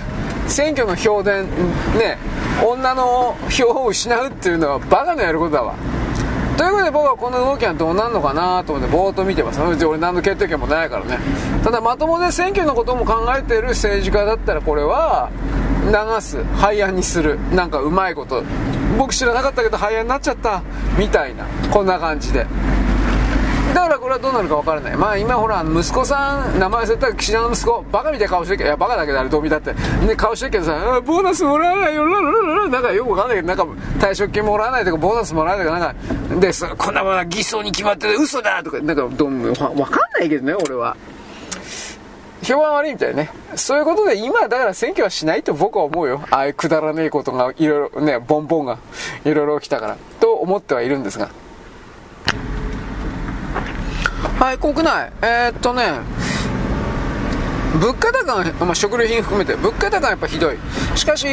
選挙の票田、ね、女の票を失うっていうのはバカのやることだわ。ということで僕はこの動きはどうなるのかなと思ってぼーっと見てます。俺何の決定権もないからね。ただまともで選挙のことも考えている政治家だったらこれは流す、廃案にする、なんかうまいこと。僕知らなかったけど廃案になっちゃった、みたいな。こんな感じで。だからこれはどうなるか分からないまあ今ほら息子さん名前忘れたら岸田の息子バカみたいな顔してるけどいやバカだけどあれどう見だってね顔してるけどさボーナスもらわないよララララなんかよく分かんないけどなんか退職金もらわないとかボーナスもらわないとかなんかでこんなものは偽装に決まってて嘘だとかなんかどう分かんないけどね俺は評判悪いみたいね。そういうことで今だから選挙はしないと僕は思うよ。ああいうくだらねえことがいろいろね、ボンボンがいろいろ起きたから。と思ってはいるんですが。はい、国内。えー、っとね、物価高が、まあ、食料品含めて物価高がやっぱひどい。しかし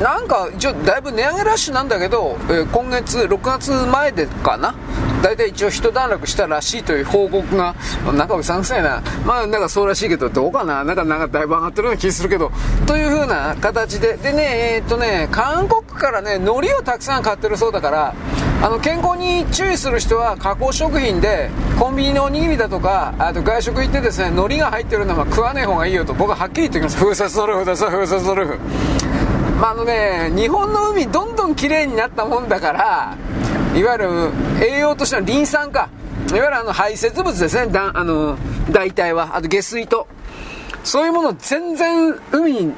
なんか一応だいぶ値上げラッシュなんだけど、えー、今月6月前でかな。大体一応一段落したらしいという報告がなんかうさんくさいな。まあなんかそうらしいけどどうかな。なんかなんかだいぶ上がってるような気するけど。という風な形で。でねえー、っとね韓国からね海苔をたくさん買ってるそうだからあの健康に注意する人は加工食品でコンビニのおにぎりだとかあと外食行ってですね海苔が入ってるのは食わない方がいいよと僕ははっきり言っておきます。風雪のルフです風雪のルフまあ、あのね日本の海どんどん綺麗になったもんだからいわゆる栄養としてのリン酸か。いわゆるあの排泄物ですね。だあの大体は。あと下水と。そういうもの全然海に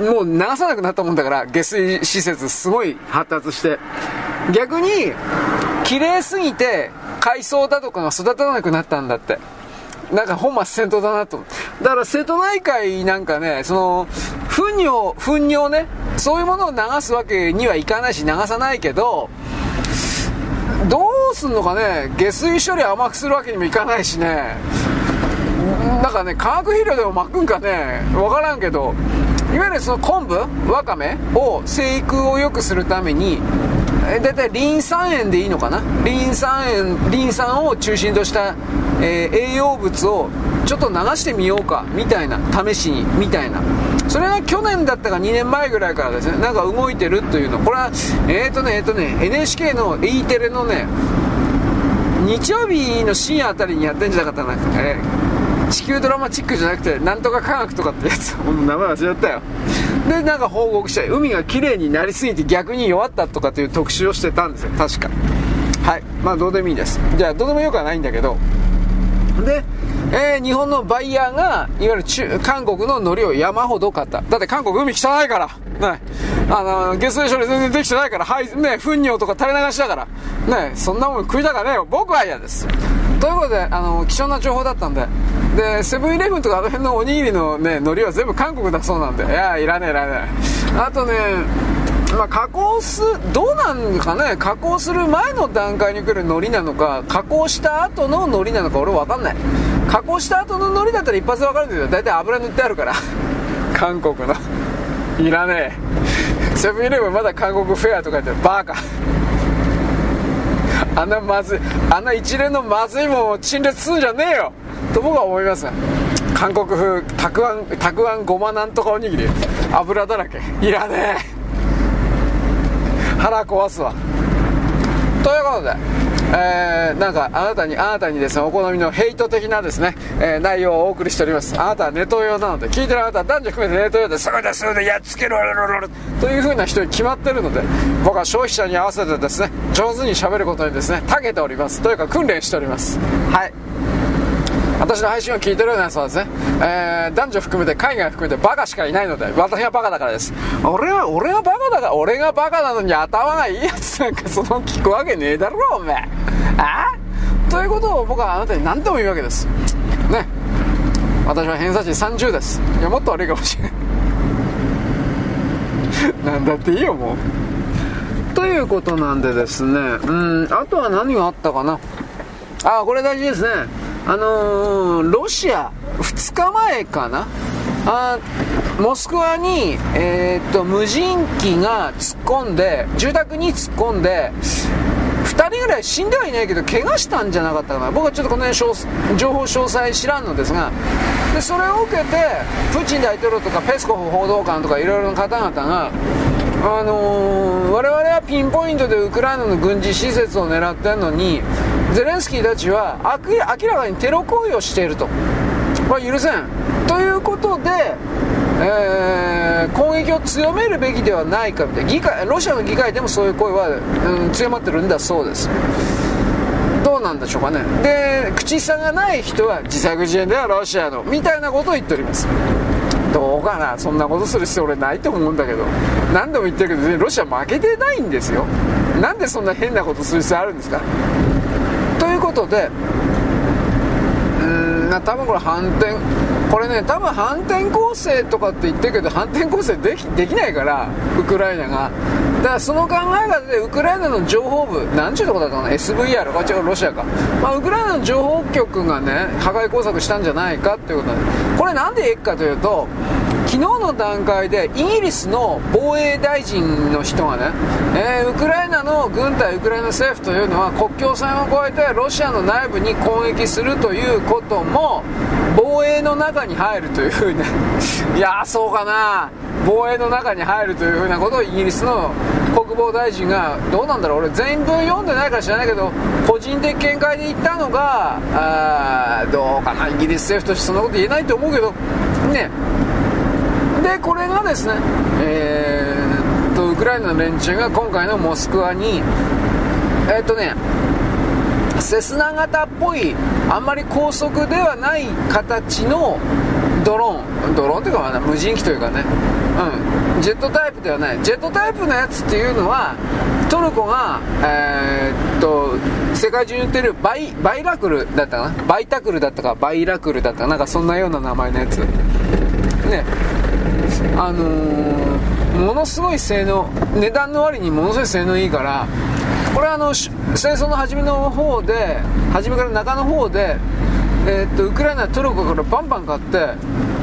もう流さなくなったもんだから下水施設すごい発達して逆に綺麗すぎて海藻だとかが育たなくなったんだって。なんか本末転倒だなとだから瀬戸内海なんかねその糞尿糞尿ねそういうものを流すわけにはいかないし流さないけどどうすんのかね下水処理甘くするわけにもいかないしね。なんかね化学肥料でも巻くんかね分からんけどいわゆるその昆布わかめを生育を良くするために大体リン酸塩でいいのかな？リン酸塩リン酸を中心とした、えー、栄養物をちょっと流してみようかみたいな試しにみたいな。それが去年だったか2年前ぐらいからですねなんか動いてるというの。これはえっ、ー、とねえっ、ー、とね NHK の E テレのね日曜日の深夜あたりにやってんじゃなかったな、えー、地球ドラマチックじゃなくてなんとか科学とかってやつ。名前忘れちゃったよ。でなんか報告したい海が綺麗になりすぎて逆に弱ったとかっていう特集をしてたんですよ。確か。はい。まあどうでもいいです。じゃあどうでもよくはないんだけど。で、えー、日本のバイヤーがいわゆる中韓国の海苔を山ほど買った。だって韓国海汚いから。ね。あの下水処理全然できてないから。はいね糞尿とか垂れ流しだから。ねそんなもん食いたかねえよ。僕は嫌です。ということであの貴重な情報だったんででセブンイレブンとかあの辺のおにぎりのね海苔は全部韓国だそうなんで。いやいらねえいらねえ。あとねまあ、加工すどうなんかね加工する前の段階に来る海苔なのか加工した後の海苔なのか俺分かんない。加工した後の海苔だったら一発分かるんだけど大体油塗ってあるから。韓国の。いらねえ。セブンイレブンまだ韓国フェアとか言ってバーカ。あんなまずいあんな一連のまずいもんを陳列するんじゃねえよ。と僕は思います。韓国風たくあんたくあんごまなんとかおにぎり。油だらけ。いらねえ。腹壊すわ。ということでえー、なんかあなたにあなたにですねお好みのヘイト的なですね、えー、内容をお送りしております。あなたはネト用なので聞いてるあなたは男女含めてネト用でそれでそれでやっつけろという風な人に決まってるので僕は消費者に合わせてですね上手にしゃべることにですね長けております。というか訓練しております。はい。私の配信を聞いてるようなやつはですね、えー、男女含めて海外含めてバカしかいないので私がバカだからです。俺は俺がバカだから俺がバカなのに頭がいいやつなんかその聞くわけねえだろおめえ。あ？ということを僕はあなたに何でも言うわけです。ね。私は偏差値30です。いやもっと悪いかもしれない なんだっていいよもう。ということなんでですねうんあとは何があったかな。あこれ大事ですね。あのー、ロシア、2日前かな、あモスクワに、えー、っと無人機が突っ込んで、住宅に突っ込んで、2人ぐらい死んではいないけど、怪我したんじゃなかったかな、僕はちょっとこの辺情報詳細知らんのですが、でそれを受けて、プーチン大統領とかペスコフ報道官とかいろいろな方々が、あのー、我々はピンポイントでウクライナの軍事施設を狙ってるのに、ゼレンスキーたちは明らかにテロ行為をしていると、これ許せん。ということで、えー、攻撃を強めるべきではないかみたいな。議会ロシアの議会でもそういう声は、うん、強まってるんだそうです。どうなんでしょうかね。で口差がない人は自作自演ではロシアの。みたいなことを言っております。どうかな。そんなことする必要俺ないと思うんだけど。何度も言ってるけど、ね、ロシア負けてないんですよ。なんでそんな変なことする必要あるんですか。ことでうーん多分これ反転これね多分反転攻勢とかって言ってるけど反転攻勢できできないからウクライナが。だからその考え方でウクライナの情報部何ちゅうとこだったかな？SVR あ違うロシアか、まあ、ウクライナの情報局がね破壊工作したんじゃないかっていうことで。これなんでええかというと昨日の段階でイギリスの防衛大臣の人がね、えー、ウクライナの軍隊、ウクライナ政府というのは国境線を越えてロシアの内部に攻撃するということも防衛の中に入るというふうに、いやそうかな、防衛の中に入るというふうなことをイギリスの国防大臣が、どうなんだろう、俺、全文読んでないから知らないけど、個人的見解で言ったのが、あどうかな、イギリス政府としてそんなこと言えないと思うけど、ね。で、これがですね、えー、と、ウクライナの連中が今回のモスクワに、えー、っとね、セスナ型っぽいあんまり高速ではない形のドローンドローンというか無人機というかね、うん、ジェットタイプではない。ジェットタイプのやつっていうのはトルコが、えー、っと世界中に売ってるバイバイラクルだったかな？バイタクルだったかバイラクルだったかなんかそんなような名前のやつ。ね。あのー、ものすごい性能値段の割にものすごい性能いいからこれはあの戦争の初めの方で初めから中の方で、えー、っとウクライナトルコからバンバン買って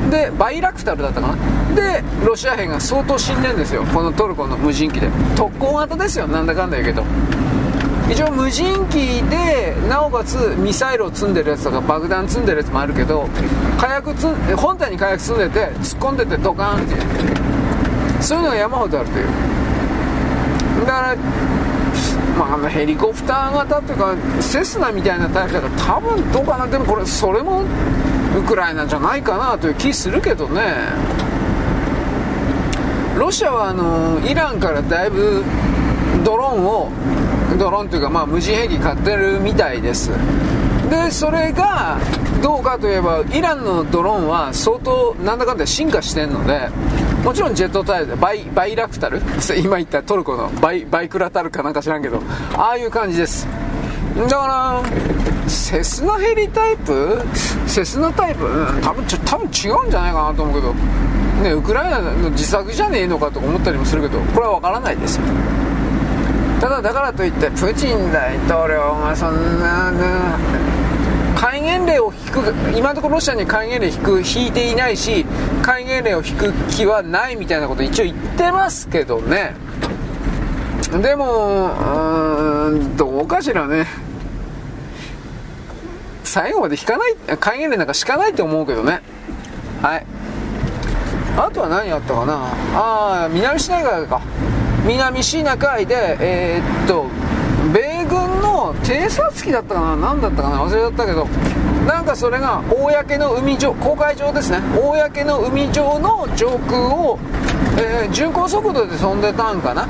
でバイラクタルだったかな？でロシア兵が相当死んでんですよ。このトルコの無人機で。特攻型ですよ。なんだかんだ言うけど。一応無人機でなおかつミサイルを積んでるやつとか爆弾積んでるやつもあるけど火薬つ本体に火薬積んでて突っ込んでてドカーンって。そういうのが山ほどあるという。だからまあ、あのヘリコプター型っていうかセスナみたいなタイプだから多分どうかな。でもこれそれもウクライナじゃないかなという気するけどね。ロシアはあのイランからだいぶドローンをドローンというか、まあ、無人兵器買ってるみたいです。でそれがどうかといえばイランのドローンは相当なんだかんだ進化してるのでもちろんジェットタイプバイバイラクタル？今言ったトルコのバイバイクラタルかなんか知らんけどああいう感じです。だからセスナヘリタイプ？セスナタイプ、うん、多分ちょ多分違うんじゃないかなと思うけど。ねウクライナの自作じゃねえのかとか思ったりもするけどこれは分からないです。よただだからといってプーチン大統領がそんな、ね戒厳令を引く今のところロシアに戒厳令引く引いていないし戒厳令を引く気はないみたいなこと一応言ってますけどね。でもうんどうかしらね。最後まで引かない戒厳令なんか敷かないと思うけどね。はい。あとは何やったかな。ああ南シナ海か。南シナ海でえー、っと米軍の偵察機だったかな？何だったかな？忘れちゃったけど。なんかそれが公の海上公海上ですね。公の海上の上空を、えー、巡航速度で飛んでたんかな？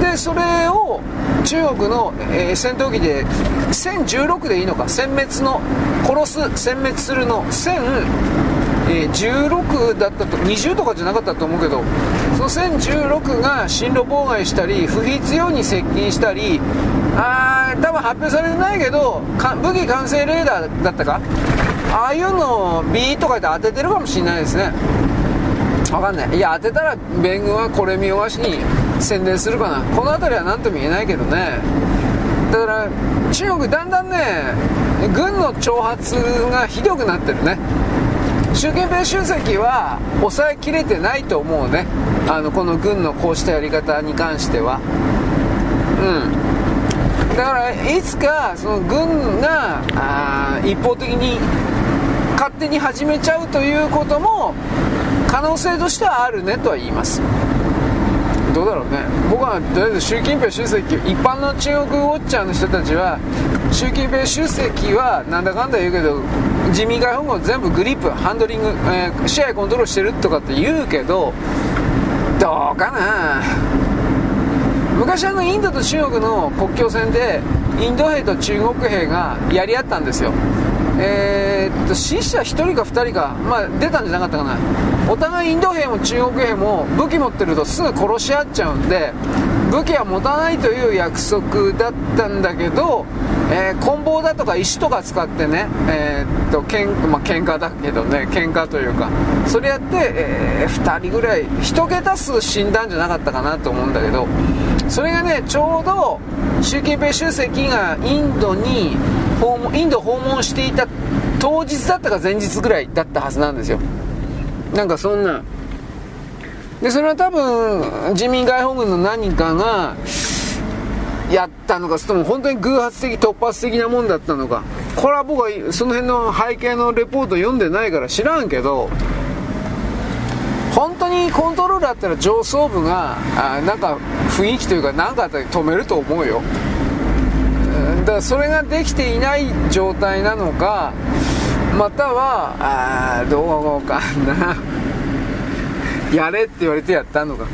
でそれを中国の、えー、戦闘機で1016でいいのか？殲滅の殺す殲滅するの。1016だったと20とかじゃなかったと思うけど。その1016が進路妨害したり不必要に接近したりあ多分発表されてないけど武器完成レーダーだったか？ああいうのを B とかで当ててるかもしれないですね。分かんない。いや当てたら米軍はこれ見よがしに宣伝するかな。この辺りは何とも言えないけどね。だから中国だんだんね軍の挑発がひどくなってるね。習近平主席は抑えきれてないと思うね。あのこの軍のこうしたやり方に関しては。うん。だからいつかその軍があ一方的に勝手に始めちゃうということも可能性としてはあるねとは言います。どうだろうね。僕はとりあえず習近平主席一般の中国ウォッチャーの人たちは習近平主席はなんだかんだ言うけど地味外本語全部グリップハンドリング、えー、試合コントロールしてるとかって言うけどどうかな？昔あのインドと中国の国境線でインド兵と中国兵がやり合ったんですよ。えー、っと死者1人か2人か、まあ、出たんじゃなかったかな。お互いインド兵も中国兵も武器持ってるとすぐ殺し合っちゃうんで武器は持たないという約束だったんだけど、えー、棍棒だとか石とか使ってね、えー、っとけん、まあ喧嘩だけどね喧嘩というかそれやって、えー、2人ぐらい1桁数死んだんじゃなかったかなと思うんだけどそれがねちょうど習近平主席がインドに訪問インド訪問していた当日だったか前日ぐらいだったはずなんですよ。なんかそんな。でそれは多分人民解放軍の何かがやったのかそれとも本当に偶発的突発的なもんだったのか。これは僕はその辺の背景のレポート読んでないから知らんけど本当にコントロールあったら上層部があなんか雰囲気というか何かあったら止めると思うよ。だからそれができていない状態なのかまたはあどうかな。やれって言われてやったのか。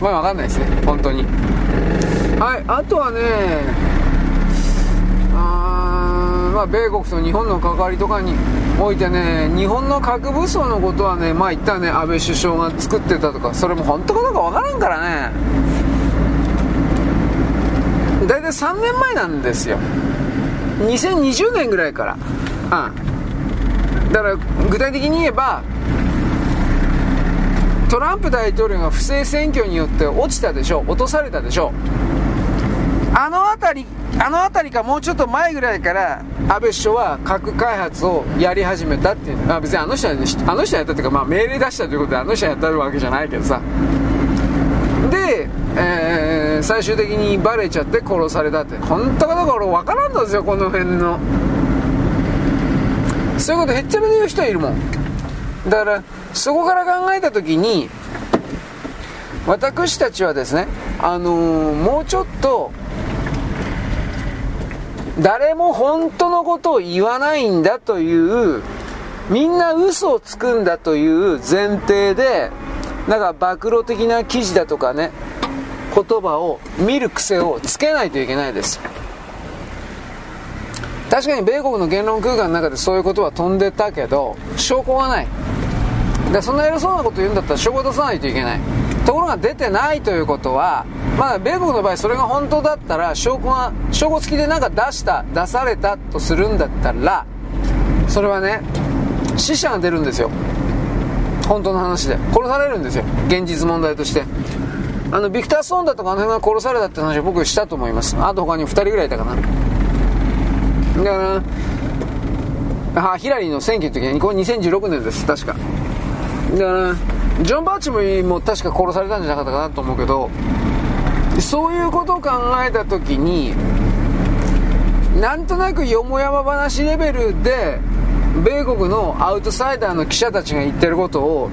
まあ分かんないですね。本当に。はいあとはねあまあ米国と日本の関わりとかにおいてね日本の核武装のことはねまあ言ったね安倍首相が作ってたとかそれも本当かどうか分からんからね。大体3年前なんですよ。2020年ぐらいから。うん。だから具体的に言えばトランプ大統領が不正選挙によって落ちたでしょ落とされたでしょ。あの辺りあの辺りかもうちょっと前ぐらいから安倍首相は核開発をやり始めたっていう、あ、別にあの人は、あの人はやったっていうか、まあ、命令出したということであの人はやったわけじゃないけどさ。で、えー、最終的にバレちゃって殺されたって。本当かどうか俺分からんのですよこの辺の。そういうことへっちゃめで言う人いるもん。だからそこから考えた時に私たちはですねあのー、もうちょっと誰も本当のことを言わないんだというみんな嘘をつくんだという前提でだか暴露的な記事だとかね言葉を見る癖をつけないといけないです。確かに米国の言論空間の中でそういうことは飛んでたけど証拠がない。でそんな偉そうなこと言うんだったら証拠出さないといけない。ところが出てないということはまあ米国の場合それが本当だったら証拠が証拠付きで何か出した出されたとするんだったらそれはね死者が出るんですよ。本当の話で。殺されるんですよ。現実問題として。あのビクター・ソンだとかあの辺が殺されたって話を僕したと思います。あと他に2人ぐらいいたかな。だからあヒラリーの選挙の時にこれ2016年です確か。だからジョン・バーチもも確か殺されたんじゃなかったかなと思うけどそういうことを考えた時になんとなくよもやま話レベルで米国のアウトサイダーの記者たちが言ってることを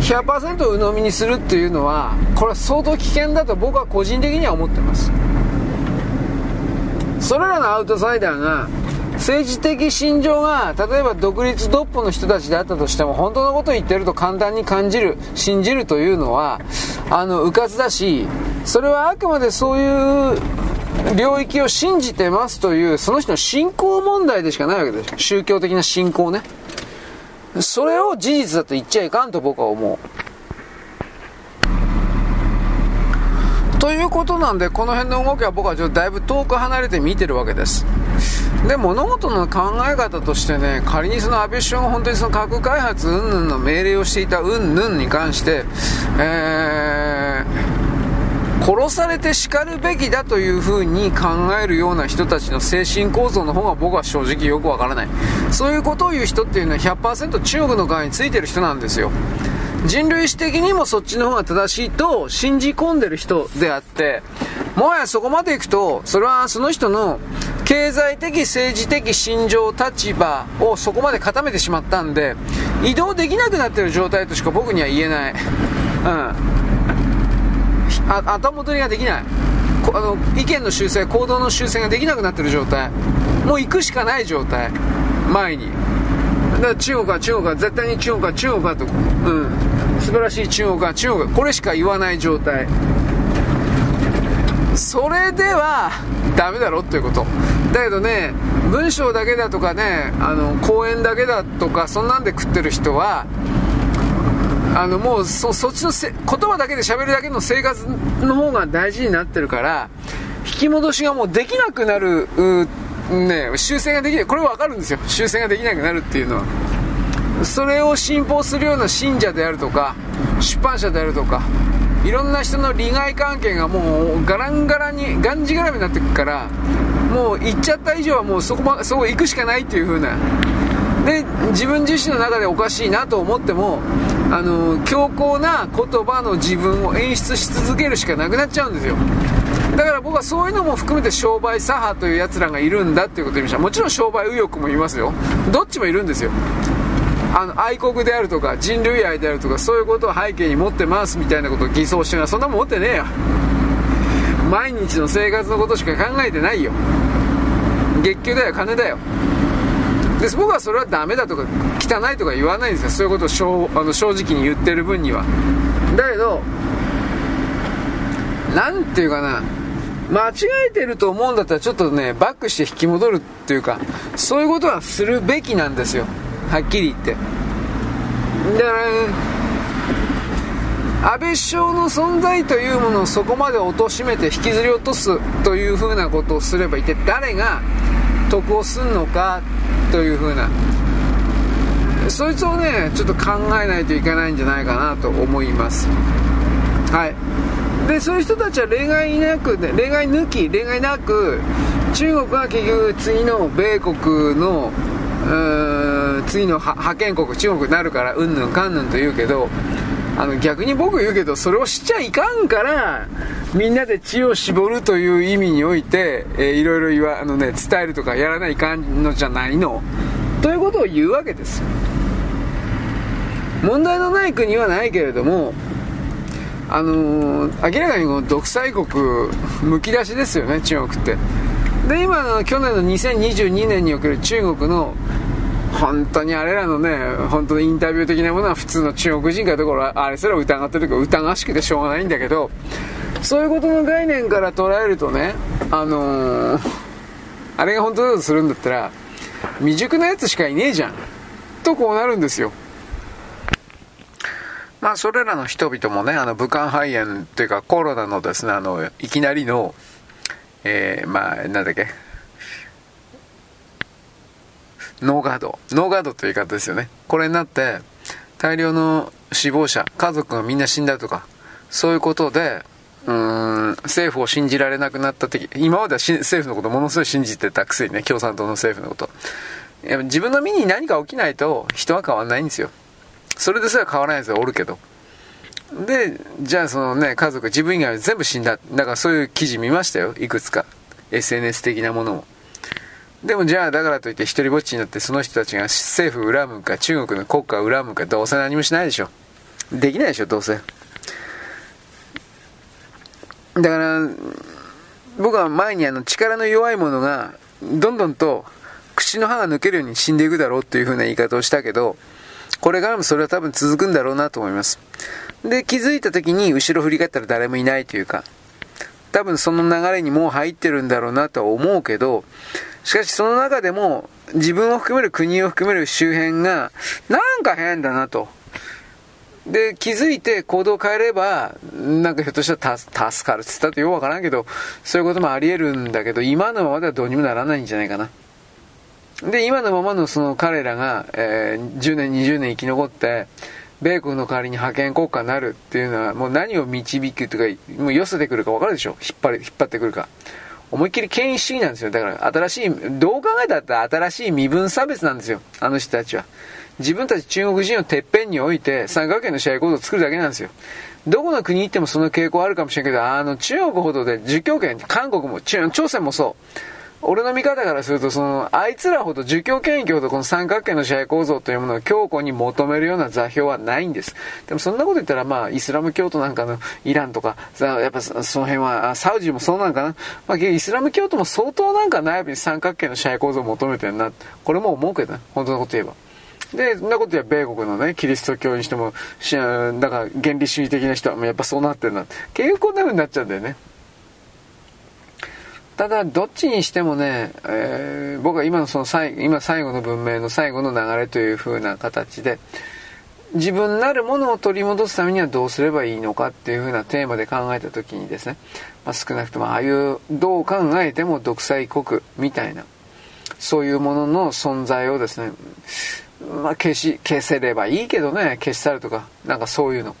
100%鵜呑みにするっていうのはこれは相当危険だと僕は個人的には思ってます。それらのアウトサイダーが政治的信条が例えば独立独歩の人たちであったとしても本当のことを言ってると簡単に感じる信じるというのはあの迂闊だしそれはあくまでそういう領域を信じてますというその人の信仰問題でしかないわけです宗教的な信仰ね。それを事実だと言っちゃいかんと僕は思う。ということなんでこの辺の動きは僕はちょっとだいぶ遠く離れて見てるわけです。で物事の考え方としてね仮にその安倍首相が本当にその核開発云々の命令をしていた云々に関してえー殺されて叱るべきだというふうに考えるような人たちの精神構造の方が僕は正直よくわからない。そういうことを言う人っていうのは100%中国の側についてる人なんですよ。人類史的にもそっちの方が正しいと信じ込んでる人であってもはやそこまで行くとそれはその人の経済的政治的心情立場をそこまで固めてしまったんで移動できなくなってる状態としか僕には言えない。うん。あ頭戻りができない。あの意見の修正行動の修正ができなくなってる状態。もう行くしかない状態。前に。から中国は中国は絶対に中国は中国はと。うん。素晴らしい中国は中国。これしか言わない状態。それではダメだろっていうこと。だけどね文章だけだとかねあの講演だけだとかそんなんで食ってる人はあのもうそそっちのせ言葉だけで喋るだけの生活の方が大事になってるから引き戻しがもうできなくなるね修正ができない。これ分かるんですよ。修正ができなくなるっていうのは。それを信奉するような信者であるとか出版社であるとかいろんな人の利害関係がもうガランガランにがんじがらめになってくからもう行っちゃった以上はもうそこ,、ま、そこ行くしかないっていう風な。で自分自身の中でおかしいなと思ってもあの強硬な言葉の自分を演出し続けるしかなくなっちゃうんですよ。だから僕はそういうのも含めて商売左派というやつらがいるんだっていうことを言いました。もちろん商売右翼もいますよ。どっちもいるんですよ。あの愛国であるとか人類愛であるとかそういうことを背景に持ってますみたいなことを偽装してるのはそんなもん持ってねえよ。毎日の生活のことしか考えてないよ。月給だよ金だよ。で僕はそれはダメだとか汚いとか言わないんですよ。そういうことをあの正直に言ってる分には。だけど何ていうかな。間違えてると思うんだったらちょっとねバックして引き戻るっていうかそういうことはするべきなんですよ。はっきり言って。だから安倍首相の存在というものをそこまで貶めて引きずり落とすというふうなことをすれば一体誰が得をすんのかというふうな。そいつをねちょっと考えないといけないんじゃないかなと思います。はい。でそういう人たちは例外なく、ね、例外抜き例外なく中国は結局次の米国の次の覇権国中国になるからうんぬんかんぬんと言うけどあの逆に僕言うけどそれをしちゃいかんからみんなで知を絞るという意味において、えー、いろいろ言わあの、ね、伝えるとかやらないかんのじゃないの。ということを言うわけです問題のない国はないけれどもあのー、明らかにこの独裁国むき出しですよね中国ってで今の去年の2022年における中国の本当にあれらのね、本当のインタビュー的なものは普通の中国人かところあれすら疑ってるか疑わしくてしょうがないんだけど、そういうことの概念から捉えるとね、あのー、あれが本当だとするんだったら、未熟なやつしかいねえじゃん。とこうなるんですよ。まあ、それらの人々もね、あの、武漢肺炎っていうかコロナのですね、あの、いきなりの、えー、まあ、なんだっけ、ノーガード。ノーガードという言い方ですよね。これになって、大量の死亡者、家族がみんな死んだとか、そういうことで、うーん、政府を信じられなくなった時、今までは政府のことものすごい信じてたくせにね、共産党の政府のこと。自分の身に何か起きないと人は変わらないんですよ。それですら変わらないやつはおるけど。で、じゃあそのね、家族、自分以外は全部死んだ。だからそういう記事見ましたよ。いくつか。SNS 的なものも。でもじゃあだからといって一人ぼっちになってその人たちが政府を恨むか中国の国家を恨むかどうせ何もしないでしょ。できないでしょ、どうせ。だから、僕は前にあの力の弱いものがどんどんと口の歯が抜けるように死んでいくだろうっていう風な言い方をしたけど、これからもそれは多分続くんだろうなと思います。で、気づいた時に後ろ振り返ったら誰もいないというか、多分その流れにもう入ってるんだろうなとは思うけど、しかしその中でも自分を含める国を含める周辺がなんか変だなと。で、気づいて行動を変えれば、なんかひょっとしたら助かるって言ったってよくわからんけど、そういうこともあり得るんだけど、今のままではどうにもならないんじゃないかな。で、今のままのその彼らが、えー、10年、20年生き残って、米国の代わりに派遣国家になるっていうのは、もう何を導くとか、もう寄せてくるか分かるでしょ？引っ張り、引っ張ってくるか。思いっきり権威主義なんですよ。だから新しい、どう考えたって新しい身分差別なんですよ。あの人たちは。自分たち中国人をてっぺんに置いて三角形の試合構造を作るだけなんですよ。どこの国行ってもその傾向あるかもしれんけど、あの中国ほどで儒教権、韓国も、朝鮮もそう。俺の見方からすると、その、あいつらほど、儒教権益ほどこの三角形の支配構造というものを強固に求めるような座標はないんです。でもそんなこと言ったら、まあ、イスラム教徒なんかのイランとか、やっぱその辺は、サウジもそうなんかな？まあ、イスラム教徒も相当なんか内部に三角形の支配構造を求めてるな。これも思うけどな。本当のこと言えば。で、そんなことや米国のね、キリスト教にしても、だから原理主義的な人はやっぱそうなってるな。結局こんな風になっちゃうんだよね。ただ、どっちにしてもね、えー、僕は今のその最今最後の文明の最後の流れという風な形で、自分なるものを取り戻すためにはどうすればいいのかっていう風なテーマで考えた時にですね、まあ、少なくともああいうどう考えても独裁国みたいなそういうものの存在をですねまあ消し消せればいいけどね消し去るとかなんかそういうの。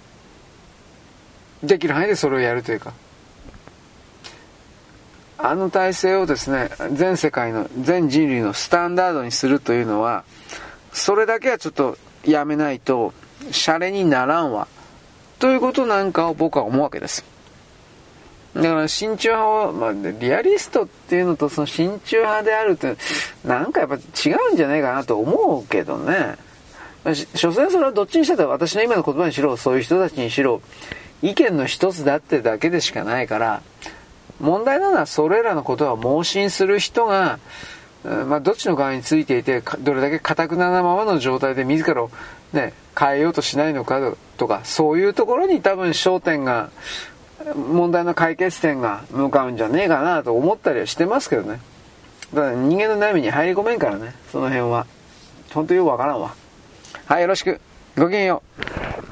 できる範囲でそれをやるというか。あの体制をですね全世界の全人類のスタンダードにするというのはそれだけはちょっとやめないと、シャレにならんわ。ということなんかを僕は思うわけです。だから親中派は、まあ、リアリストっていうのとその親中派であるって、なんかやっぱ違うんじゃないかなと思うけどね。所詮それはどっちにしてたら私の今の言葉にしろ、そういう人たちにしろ、意見の一つだってだけでしかないから、問題なのはそれらのことは盲信する人が、まあ、どっちの側についていて、どれだけ堅くななままの状態で自らを、ね、変えようとしないのかとか、そういうところに多分焦点が、問題の解決点が向かうんじゃねえかなと思ったりはしてますけどね。だから人間の悩みに入り込めんからね、その辺は。本当よくわからんわ。はい、よろしく。ごきげんよう。